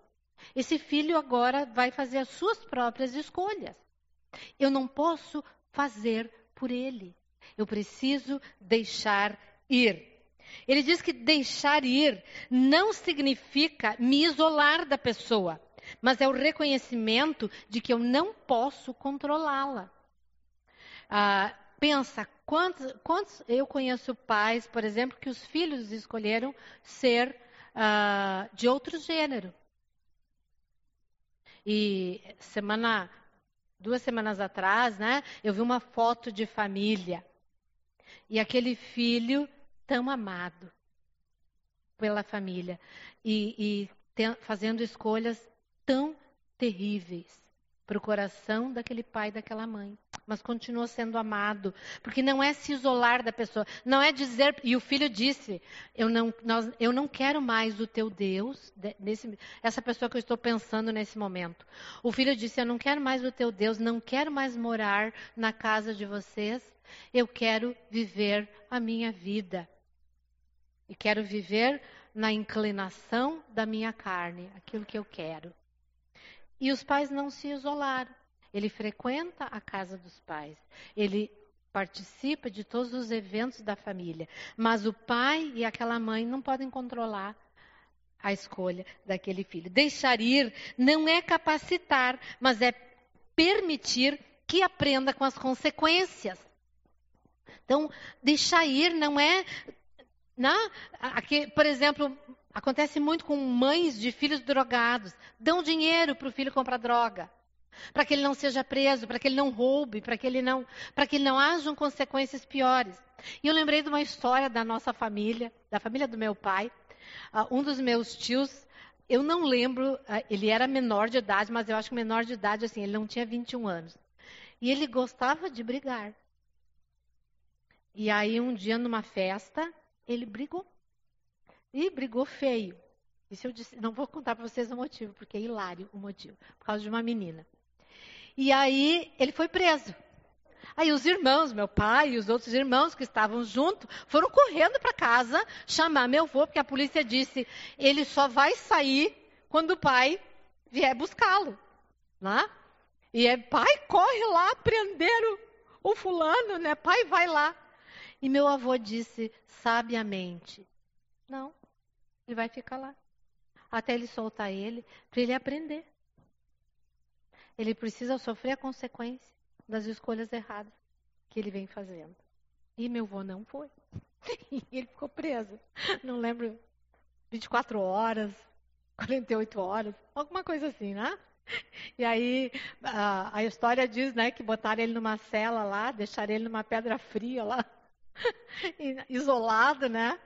Esse filho agora vai fazer as suas próprias escolhas. Eu não posso fazer por ele. Eu preciso deixar ir. Ele diz que deixar ir não significa me isolar da pessoa, mas é o reconhecimento de que eu não posso controlá-la. Ah, pensa quantos, quantos eu conheço pais, por exemplo, que os filhos escolheram ser uh, de outro gênero. E semana, duas semanas atrás, né, eu vi uma foto de família e aquele filho tão amado pela família e, e te, fazendo escolhas tão terríveis para o coração daquele pai e daquela mãe. Mas continua sendo amado, porque não é se isolar da pessoa, não é dizer. E o filho disse: Eu não, nós, eu não quero mais o teu Deus, nesse, essa pessoa que eu estou pensando nesse momento. O filho disse: Eu não quero mais o teu Deus, não quero mais morar na casa de vocês, eu quero viver a minha vida. E quero viver na inclinação da minha carne, aquilo que eu quero. E os pais não se isolaram. Ele frequenta a casa dos pais. Ele participa de todos os eventos da família. Mas o pai e aquela mãe não podem controlar a escolha daquele filho. Deixar ir não é capacitar, mas é permitir que aprenda com as consequências. Então, deixar ir não é. Né, aqui, por exemplo, Acontece muito com mães de filhos drogados. Dão dinheiro para o filho comprar droga. Para que ele não seja preso, para que ele não roube, para que ele não, para que não hajam consequências piores. E eu lembrei de uma história da nossa família, da família do meu pai. Uh, um dos meus tios, eu não lembro, uh, ele era menor de idade, mas eu acho que menor de idade, assim, ele não tinha 21 anos. E ele gostava de brigar. E aí, um dia, numa festa, ele brigou. E brigou feio. Isso eu disse, não vou contar para vocês o motivo, porque é hilário o motivo, por causa de uma menina. E aí ele foi preso. Aí os irmãos, meu pai e os outros irmãos que estavam junto, foram correndo para casa chamar meu avô, porque a polícia disse: ele só vai sair quando o pai vier buscá-lo. Lá. E é pai, corre lá, prenderam o fulano, né? Pai, vai lá. E meu avô disse sabiamente: Não, ele vai ficar lá. Até ele soltar ele, para ele aprender. Ele precisa sofrer a consequência das escolhas erradas que ele vem fazendo. E meu avô não foi. E ele ficou preso. Não lembro, 24 horas, 48 horas, alguma coisa assim, né? E aí a, a, história diz, né, que botaram ele numa cela lá, deixaram ele numa pedra fria lá, isolado, né?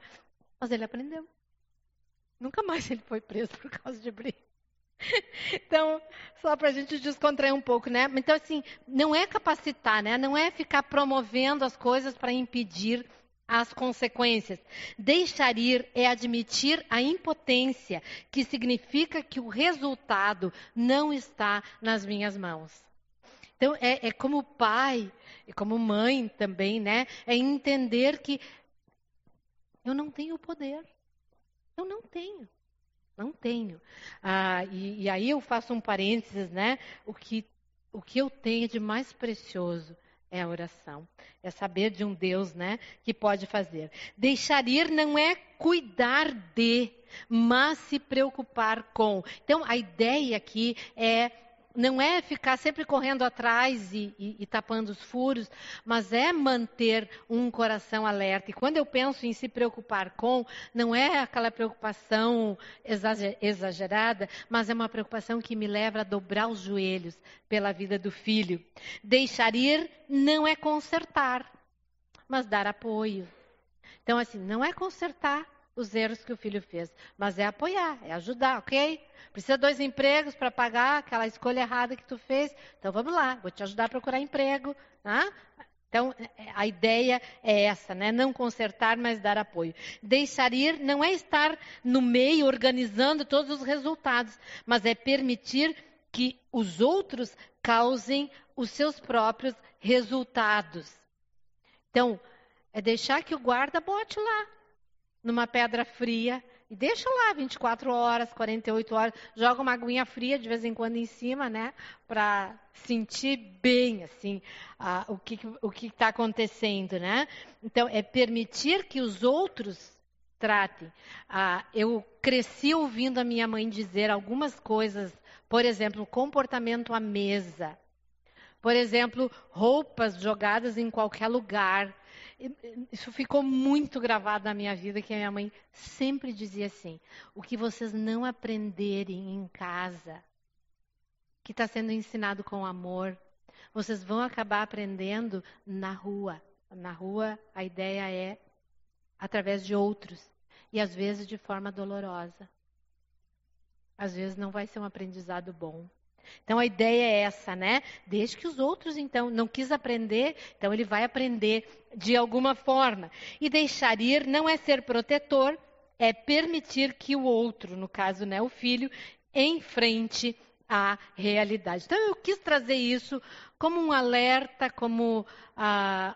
Mas ele aprendeu. Nunca mais ele foi preso por causa de briga. Então, só para a gente descontrair um pouco, né? Então, assim, não é capacitar, né? Não é ficar promovendo as coisas para impedir as consequências. Deixar ir é admitir a impotência, que significa que o resultado não está nas minhas mãos. Então, é, é como pai e como mãe também, né? É entender que eu não tenho poder. Eu não tenho. Não tenho. Ah, e, e, aí eu faço um parênteses, né? O que, o que eu tenho de mais precioso é a oração. É saber de um Deus, né? Que pode fazer. Deixar ir não é cuidar de, mas se preocupar com. Então, a ideia aqui é não é ficar sempre correndo atrás e, e, e, tapando os furos, mas é manter um coração alerta. E quando eu penso em se preocupar com, não é aquela preocupação exagerada, mas é uma preocupação que me leva a dobrar os joelhos pela vida do filho. Deixar ir não é consertar, mas dar apoio. Então, assim, não é consertar os erros que o filho fez, mas é apoiar, é ajudar, ok? Precisa dois empregos para pagar aquela escolha errada que tu fez? Então vamos lá, vou te ajudar a procurar emprego. Tá? Então, é, a ideia é essa, né? Não consertar, mas dar apoio. Deixar ir não é estar no meio organizando todos os resultados, mas é permitir que os outros causem os seus próprios resultados. Então, é deixar que o guarda bote lá, numa pedra fria, e deixa lá 24 horas, 48 horas, joga uma aguinha fria de vez em quando em cima, né? Para sentir bem, assim, uh, o que o está acontecendo, né? Então, é permitir que os outros tratem. Uh, eu cresci ouvindo a minha mãe dizer algumas coisas, por exemplo, comportamento à mesa. Por exemplo, roupas jogadas em qualquer lugar. Isso ficou muito gravado na minha vida, que a minha mãe sempre dizia assim: o que vocês não aprenderem em casa, que está sendo ensinado com amor, vocês vão acabar aprendendo na rua. Na rua, a ideia é através de outros e às vezes de forma dolorosa. Às vezes não vai ser um aprendizado bom. Então a ideia é essa, né? Desde que os outros então não quis aprender, então ele vai aprender de alguma forma. E deixar ir não é ser protetor, é permitir que o outro, no caso, né, o filho, enfrente a realidade. Então eu quis trazer isso como um alerta, como ah,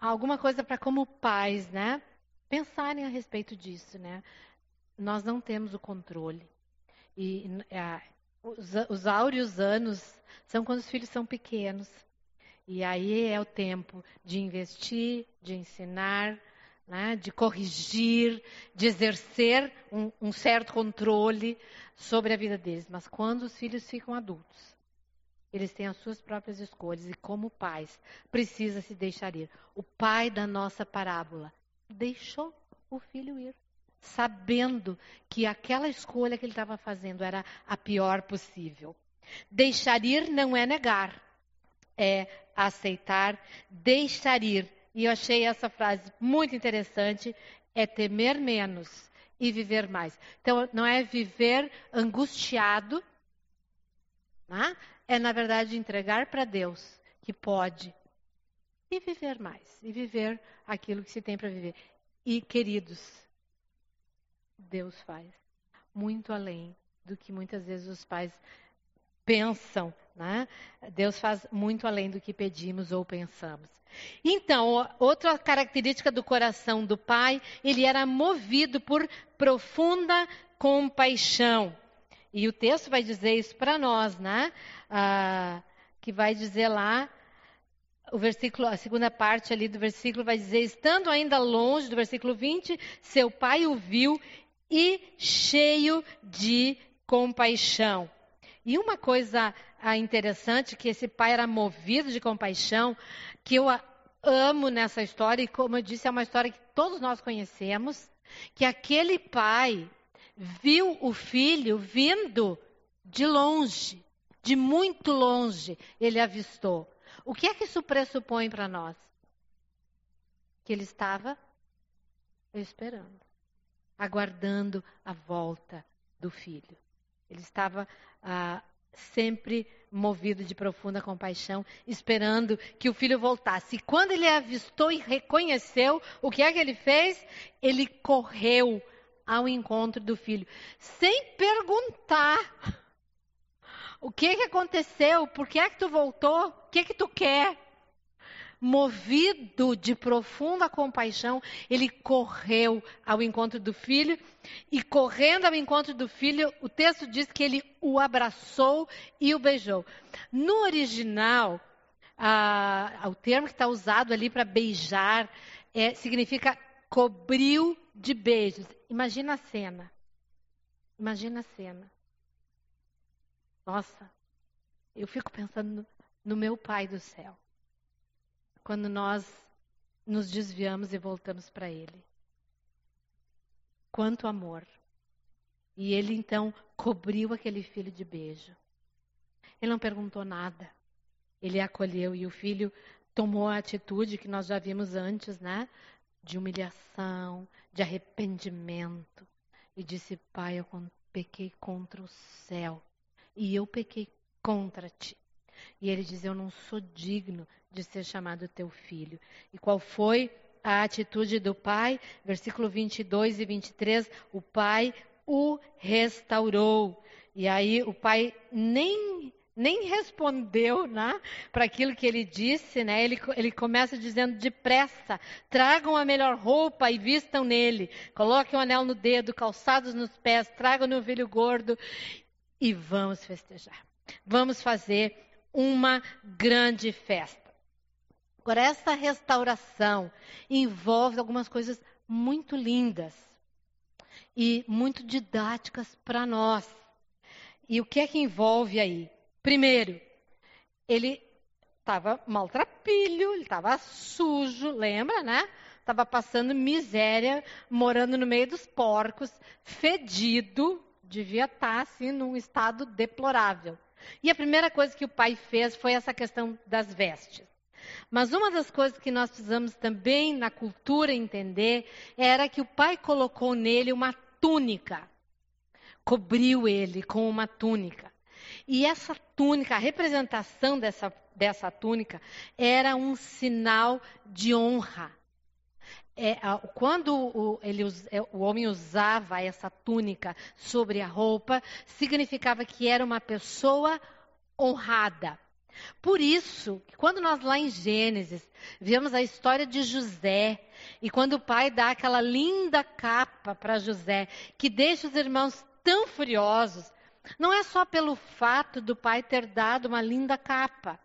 alguma coisa para como pais, né? Pensarem a respeito disso, né? Nós não temos o controle. E ah, os, os áureos anos são quando os filhos são pequenos. E aí é o tempo de investir, de ensinar, né, de corrigir, de exercer um, um, certo controle sobre a vida deles. Mas quando os filhos ficam adultos, eles têm as suas próprias escolhas e, como pais, precisa se deixar ir. O pai da nossa parábola deixou o filho ir sabendo que aquela escolha que ele estava fazendo era a pior possível. Deixar ir não é negar, é aceitar. Deixar ir, e eu achei essa frase muito interessante, é temer menos e viver mais. Então, não é viver angustiado, né? é, na verdade, entregar para Deus que pode e viver mais, e viver aquilo que se tem para viver. E, queridos, Deus faz muito além do que muitas vezes os pais pensam, né? Deus faz muito além do que pedimos ou pensamos. Então, outra característica do coração do pai, ele era movido por profunda compaixão. E o texto vai dizer isso para nós, né? Ah, que vai dizer lá, o versículo, a segunda parte ali do versículo vai dizer: estando ainda longe do versículo 20, seu pai o viu e cheio de compaixão. E uma coisa ah, interessante que esse pai era movido de compaixão, que eu amo nessa história e como eu disse é uma história que todos nós conhecemos, que aquele pai viu o filho vindo de longe, de muito longe, ele avistou. O que é que isso pressupõe para nós? Que ele estava esperando aguardando a volta do filho. Ele estava ah, sempre movido de profunda compaixão, esperando que o filho voltasse. E quando ele avistou e reconheceu, o que é que ele fez? Ele correu ao encontro do filho, sem perguntar. O que, que aconteceu? Por que é que tu voltou? O que é que tu quer? Movido de profunda compaixão, ele correu ao encontro do filho. E correndo ao encontro do filho, o texto diz que ele o abraçou e o beijou. No original, ah, o termo que está usado ali para beijar é, significa cobriu de beijos. Imagina a cena. Imagina a cena. Nossa, eu fico pensando no, no meu pai do céu quando nós nos desviamos e voltamos para Ele. Quanto amor! E ele então cobriu aquele filho de beijo. Ele não perguntou nada. Ele acolheu e o filho tomou a atitude que nós já vimos antes, né? De humilhação, de arrependimento. E disse: Pai, eu pequei contra o céu e eu pequei contra ti. E ele diz: Eu não sou digno de ser chamado teu filho. E qual foi a atitude do pai? Versículo 22 e 23, o pai o restaurou. E aí o pai nem nem respondeu né, para aquilo que ele disse, né? Ele, ele começa dizendo depressa: tragam a melhor roupa e vistam nele, coloquem um anel no dedo, calçados nos pés, tragam o novilho gordo e vamos festejar. Vamos fazer uma grande festa. Agora, essa restauração envolve algumas coisas muito lindas e muito didáticas para nós. E o que é que envolve aí? Primeiro, ele estava maltrapilho, ele estava sujo, lembra, né? Estava passando miséria, morando no meio dos porcos, fedido, devia estar tá, assim num estado deplorável. E a primeira coisa que o pai fez foi essa questão das vestes. Mas uma das coisas que nós precisamos também na cultura entender era que o pai colocou nele uma túnica, cobriu ele com uma túnica. E essa túnica, a representação dessa, dessa túnica, era um sinal de honra. É, quando o, ele, é, o homem usava essa túnica sobre a roupa, significava que era uma pessoa honrada. Por isso, quando nós lá em Gênesis vemos a história de José, e quando o pai dá aquela linda capa para José, que deixa os irmãos tão furiosos, não é só pelo fato do pai ter dado uma linda capa.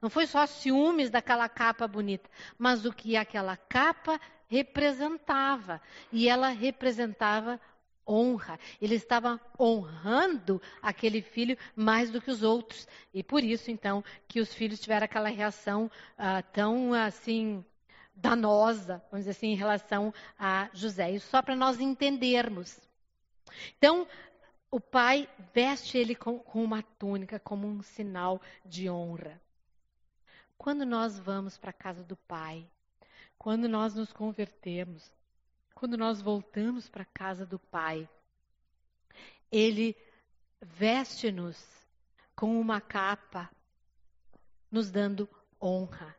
Não foi só ciúmes daquela capa bonita, mas o que aquela capa representava. E ela representava honra. Ele estava honrando aquele filho mais do que os outros. E por isso, então, que os filhos tiveram aquela reação uh, tão assim danosa, vamos dizer assim, em relação a José. Isso só para nós entendermos. Então, o pai veste ele com, com uma túnica como um sinal de honra. Quando nós vamos para a casa do pai, quando nós nos convertemos, quando nós voltamos para a casa do Pai, Ele veste-nos com uma capa, nos dando honra.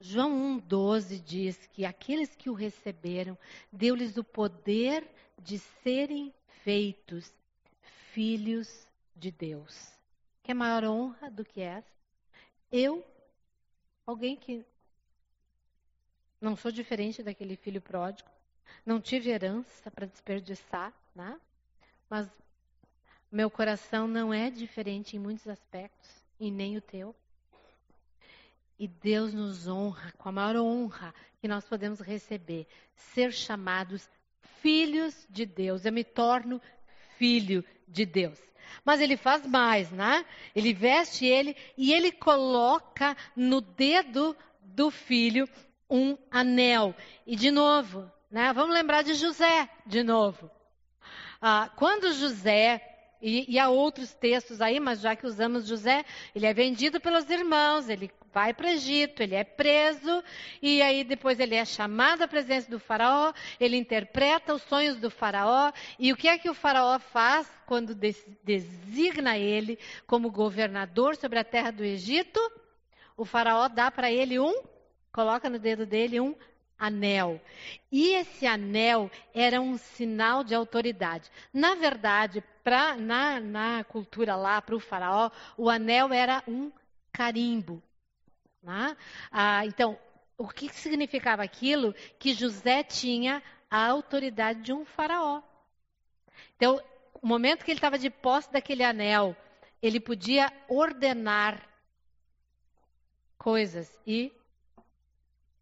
João 1,12 diz que aqueles que o receberam, deu-lhes o poder de serem feitos filhos de Deus. Quer maior honra do que essa? Eu, alguém que não sou diferente daquele filho pródigo, não tive herança para desperdiçar, né? mas meu coração não é diferente em muitos aspectos, e nem o teu. E Deus nos honra com a maior honra que nós podemos receber, ser chamados filhos de Deus. Eu me torno filho de Deus. Mas ele faz mais, né? Ele veste ele e ele coloca no dedo do filho um anel. E de novo, né? Vamos lembrar de José de novo. Ah, quando José, e, e há outros textos aí, mas já que usamos José, ele é vendido pelos irmãos, ele vai para o Egito, ele é preso, e aí depois ele é chamado à presença do faraó, ele interpreta os sonhos do faraó, e o que é que o faraó faz quando designa ele como governador sobre a terra do Egito? O faraó dá para ele um, coloca no dedo dele um anel. E esse anel era um sinal de autoridade. Na verdade, pra, na, na cultura lá, para o faraó, o anel era um carimbo. Né? Ah, então, o que significava aquilo? Que José tinha a autoridade de um faraó. Então, o momento que ele estava de posse daquele anel, ele podia ordenar coisas e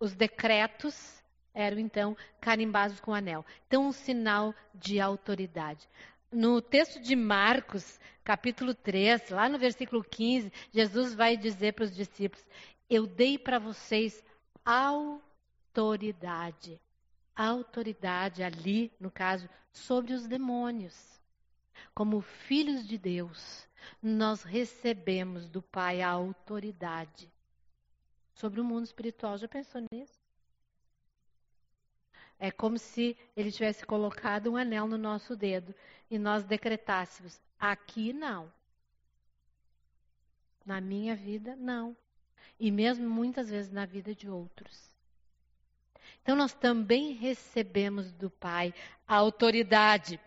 os decretos eram então carimbados com anel. Então, um sinal de autoridade. No texto de Marcos, capítulo 3, lá no versículo 15, Jesus vai dizer para os discípulos: Eu dei para vocês autoridade. Autoridade ali, no caso, sobre os demônios. Como filhos de Deus, nós recebemos do Pai a autoridade sobre o mundo espiritual. Já pensou nisso? É como se ele tivesse colocado um anel no nosso dedo e nós decretássemos: aqui não. Na minha vida, não. E mesmo muitas vezes na vida de outros. Então nós também recebemos do Pai a autoridade.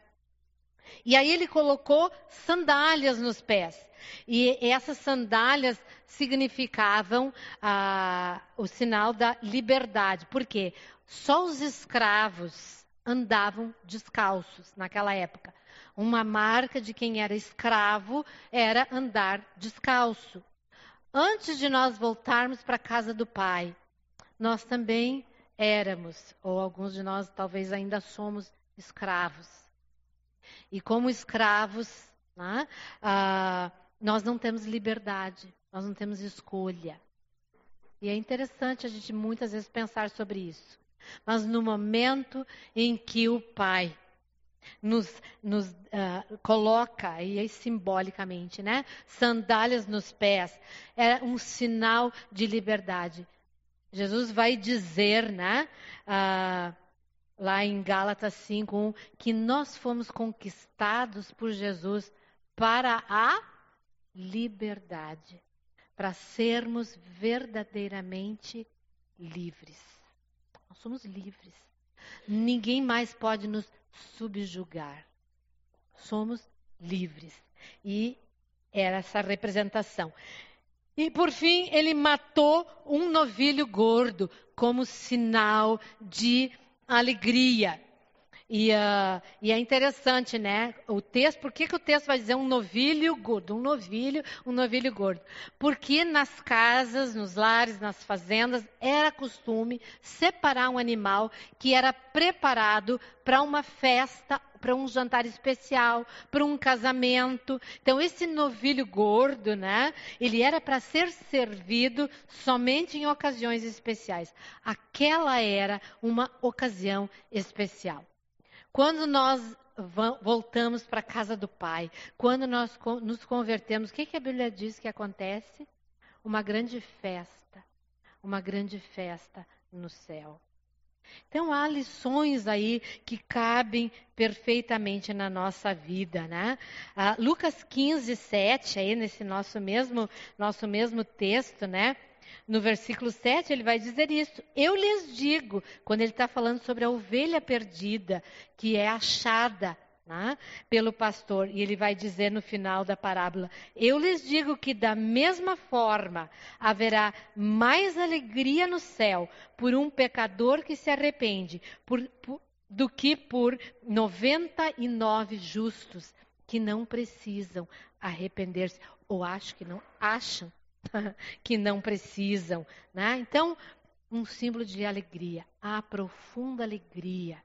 E aí ele colocou sandálias nos pés. E essas sandálias significavam ah, o sinal da liberdade. Por quê? Só os escravos andavam descalços naquela época. Uma marca de quem era escravo era andar descalço. Antes de nós voltarmos para a casa do pai, nós também éramos, ou alguns de nós talvez ainda somos escravos. E como escravos, né, ah, nós não temos liberdade. Nós não temos escolha. E é interessante a gente muitas vezes pensar sobre isso. Mas no momento em que o Pai nos, nos uh, coloca, e aí simbolicamente, né? Sandálias nos pés, é um sinal de liberdade. Jesus vai dizer, né? Uh, lá em Gálatas 5:1, que nós fomos conquistados por Jesus para a liberdade, para sermos verdadeiramente livres. Nós somos livres. Ninguém mais pode nos subjugar. Somos livres. E era essa representação. E por fim, ele matou um novilho gordo como sinal de alegria. E, uh, e, é interessante, né? O texto, por que, que o texto vai dizer um novilho gordo? Um novilho, um novilho gordo. Porque nas casas, nos lares, nas fazendas, era costume separar um animal que era preparado para uma festa, para um jantar especial, para um casamento. Então, esse novilho gordo, né? Ele era para ser servido somente em ocasiões especiais. Aquela era uma ocasião especial. Quando nós voltamos para a casa do Pai, quando nós nos convertemos, o que, que a Bíblia diz que acontece? Uma grande festa, uma grande festa no céu. Então há lições aí que cabem perfeitamente na nossa vida, né? Ah, Lucas 15, 7, aí nesse nosso mesmo, nosso mesmo texto, né? No versículo 7, ele vai dizer isso. Eu lhes digo, quando ele está falando sobre a ovelha perdida, que é achada né, pelo pastor, e ele vai dizer no final da parábola: Eu lhes digo que da mesma forma haverá mais alegria no céu por um pecador que se arrepende, por, por, do que por 99 justos que não precisam arrepender-se, ou acho que não acham que não precisam. Né? Então, um símbolo de alegria, a profunda alegria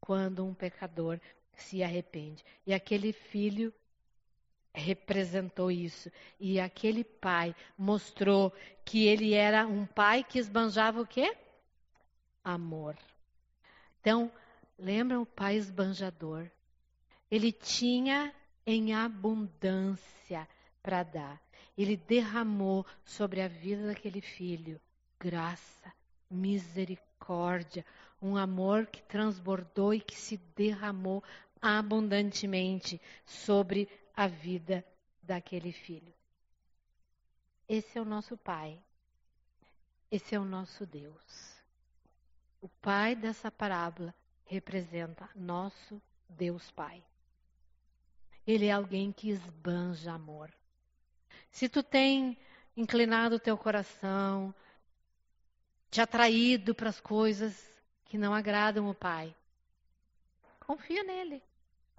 quando um pecador se arrepende. E aquele filho representou isso. E aquele pai mostrou que ele era um pai que esbanjava o quê? Amor. Então, lembram o pai esbanjador? Ele tinha em abundância para dar ele derramou sobre a vida daquele filho graça, misericórdia, um amor que transbordou e que se derramou abundantemente sobre a vida daquele filho. Esse é o nosso Pai. Esse é o nosso Deus. O Pai dessa parábola representa nosso Deus Pai. Ele é alguém que esbanja amor. Se tu tem inclinado o teu coração, te atraído para as coisas que não agradam o Pai, confia nele,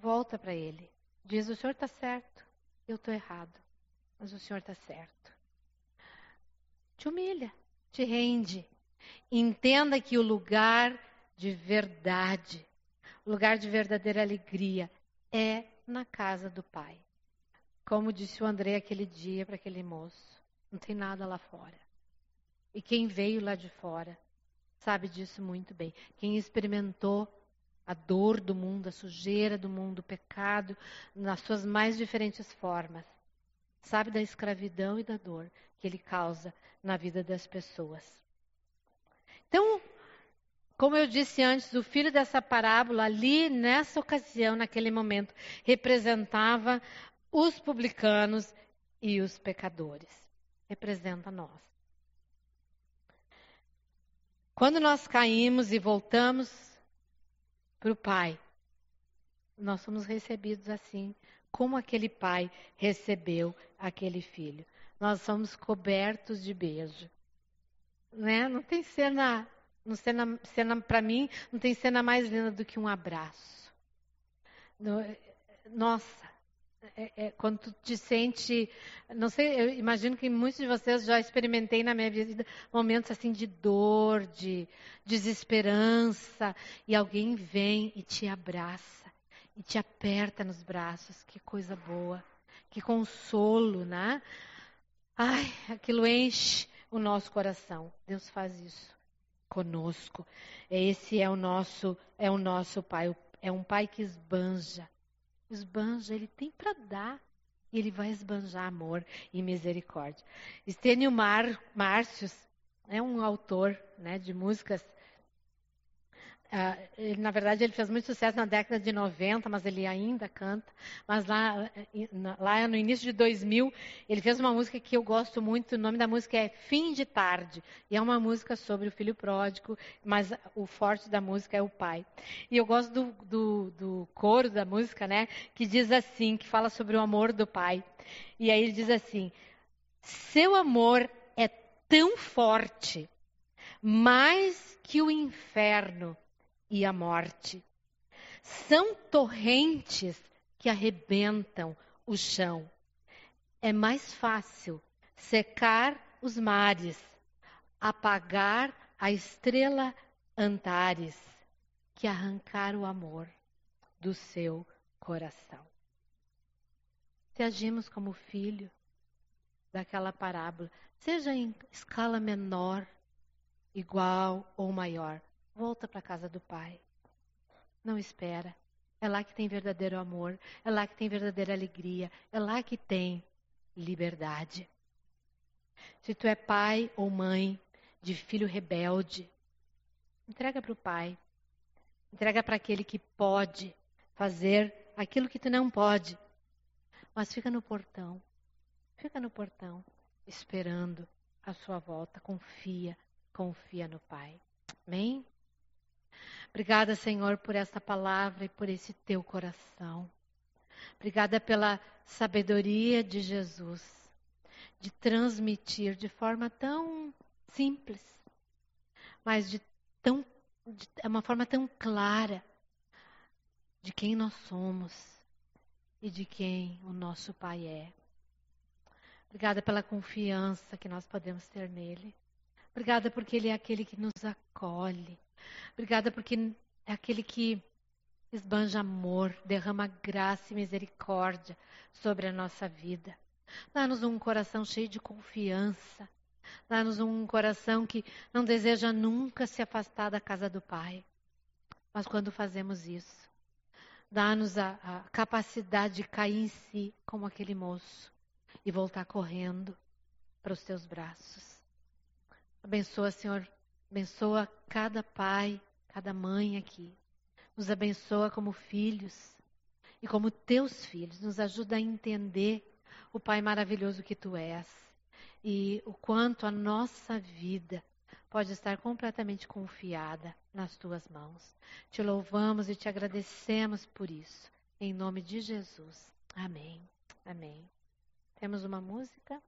volta para ele. Diz: O Senhor está certo, eu estou errado, mas o Senhor está certo. Te humilha, te rende. Entenda que o lugar de verdade, o lugar de verdadeira alegria é na casa do Pai. Como disse o André aquele dia para aquele moço, não tem nada lá fora. E quem veio lá de fora sabe disso muito bem. Quem experimentou a dor do mundo, a sujeira do mundo, o pecado, nas suas mais diferentes formas, sabe da escravidão e da dor que ele causa na vida das pessoas. Então, como eu disse antes, o filho dessa parábola ali, nessa ocasião, naquele momento, representava os publicanos e os pecadores. Representa nós. Quando nós caímos e voltamos para o Pai, nós somos recebidos assim, como aquele pai recebeu aquele filho. Nós somos cobertos de beijo. Né? Não tem cena, não cena, cena para mim, não tem cena mais linda do que um abraço. Nossa, é, é, quando tu te sente, não sei, eu imagino que muitos de vocês já experimentei na minha vida momentos assim de dor, de desesperança, e alguém vem e te abraça e te aperta nos braços, que coisa boa, que consolo, né? ai, aquilo enche o nosso coração. Deus faz isso conosco. Esse é o nosso, é o nosso pai, é um pai que esbanja. Esbanja, ele tem para dar. E ele vai esbanjar amor e misericórdia. Estênio Mar, Márcios é um autor né, de músicas na verdade, ele fez muito sucesso na década de 90, mas ele ainda canta. Mas lá, lá no início de 2000, ele fez uma música que eu gosto muito. O nome da música é Fim de Tarde. E é uma música sobre o filho pródigo, mas o forte da música é o pai. E eu gosto do, do, do coro da música, né? Que diz assim, que fala sobre o amor do pai. E aí ele diz assim: Seu amor é tão forte, mais que o inferno e a morte. São torrentes que arrebentam o chão. É mais fácil secar os mares, apagar a estrela Antares, que arrancar o amor do seu coração. Se agimos como filho daquela parábola, seja em escala menor, igual ou maior, Volta para a casa do Pai. Não espera. É lá que tem verdadeiro amor, é lá que tem verdadeira alegria, é lá que tem liberdade. Se tu é pai ou mãe de filho rebelde, entrega para o pai. Entrega para aquele que pode fazer aquilo que tu não pode. Mas fica no portão. Fica no portão, esperando a sua volta. Confia, confia no Pai. Amém? Obrigada, Senhor, por esta palavra e por esse teu coração. Obrigada pela sabedoria de Jesus, de transmitir de forma tão simples, mas de tão de é uma forma tão clara de quem nós somos e de quem o nosso Pai é. Obrigada pela confiança que nós podemos ter nele. Obrigada porque ele é aquele que nos acolhe Obrigada porque é aquele que esbanja amor, derrama graça e misericórdia sobre a nossa vida. Dá-nos um coração cheio de confiança. Dá-nos um coração que não deseja nunca se afastar da casa do Pai. Mas quando fazemos isso, dá-nos a, a capacidade de cair em si como aquele moço e voltar correndo para os teus braços. Abençoa, Senhor, Abençoa cada pai, cada mãe aqui. Nos abençoa como filhos e como teus filhos. Nos ajuda a entender o Pai maravilhoso que tu és e o quanto a nossa vida pode estar completamente confiada nas tuas mãos. Te louvamos e te agradecemos por isso. Em nome de Jesus. Amém. Amém. Temos uma música?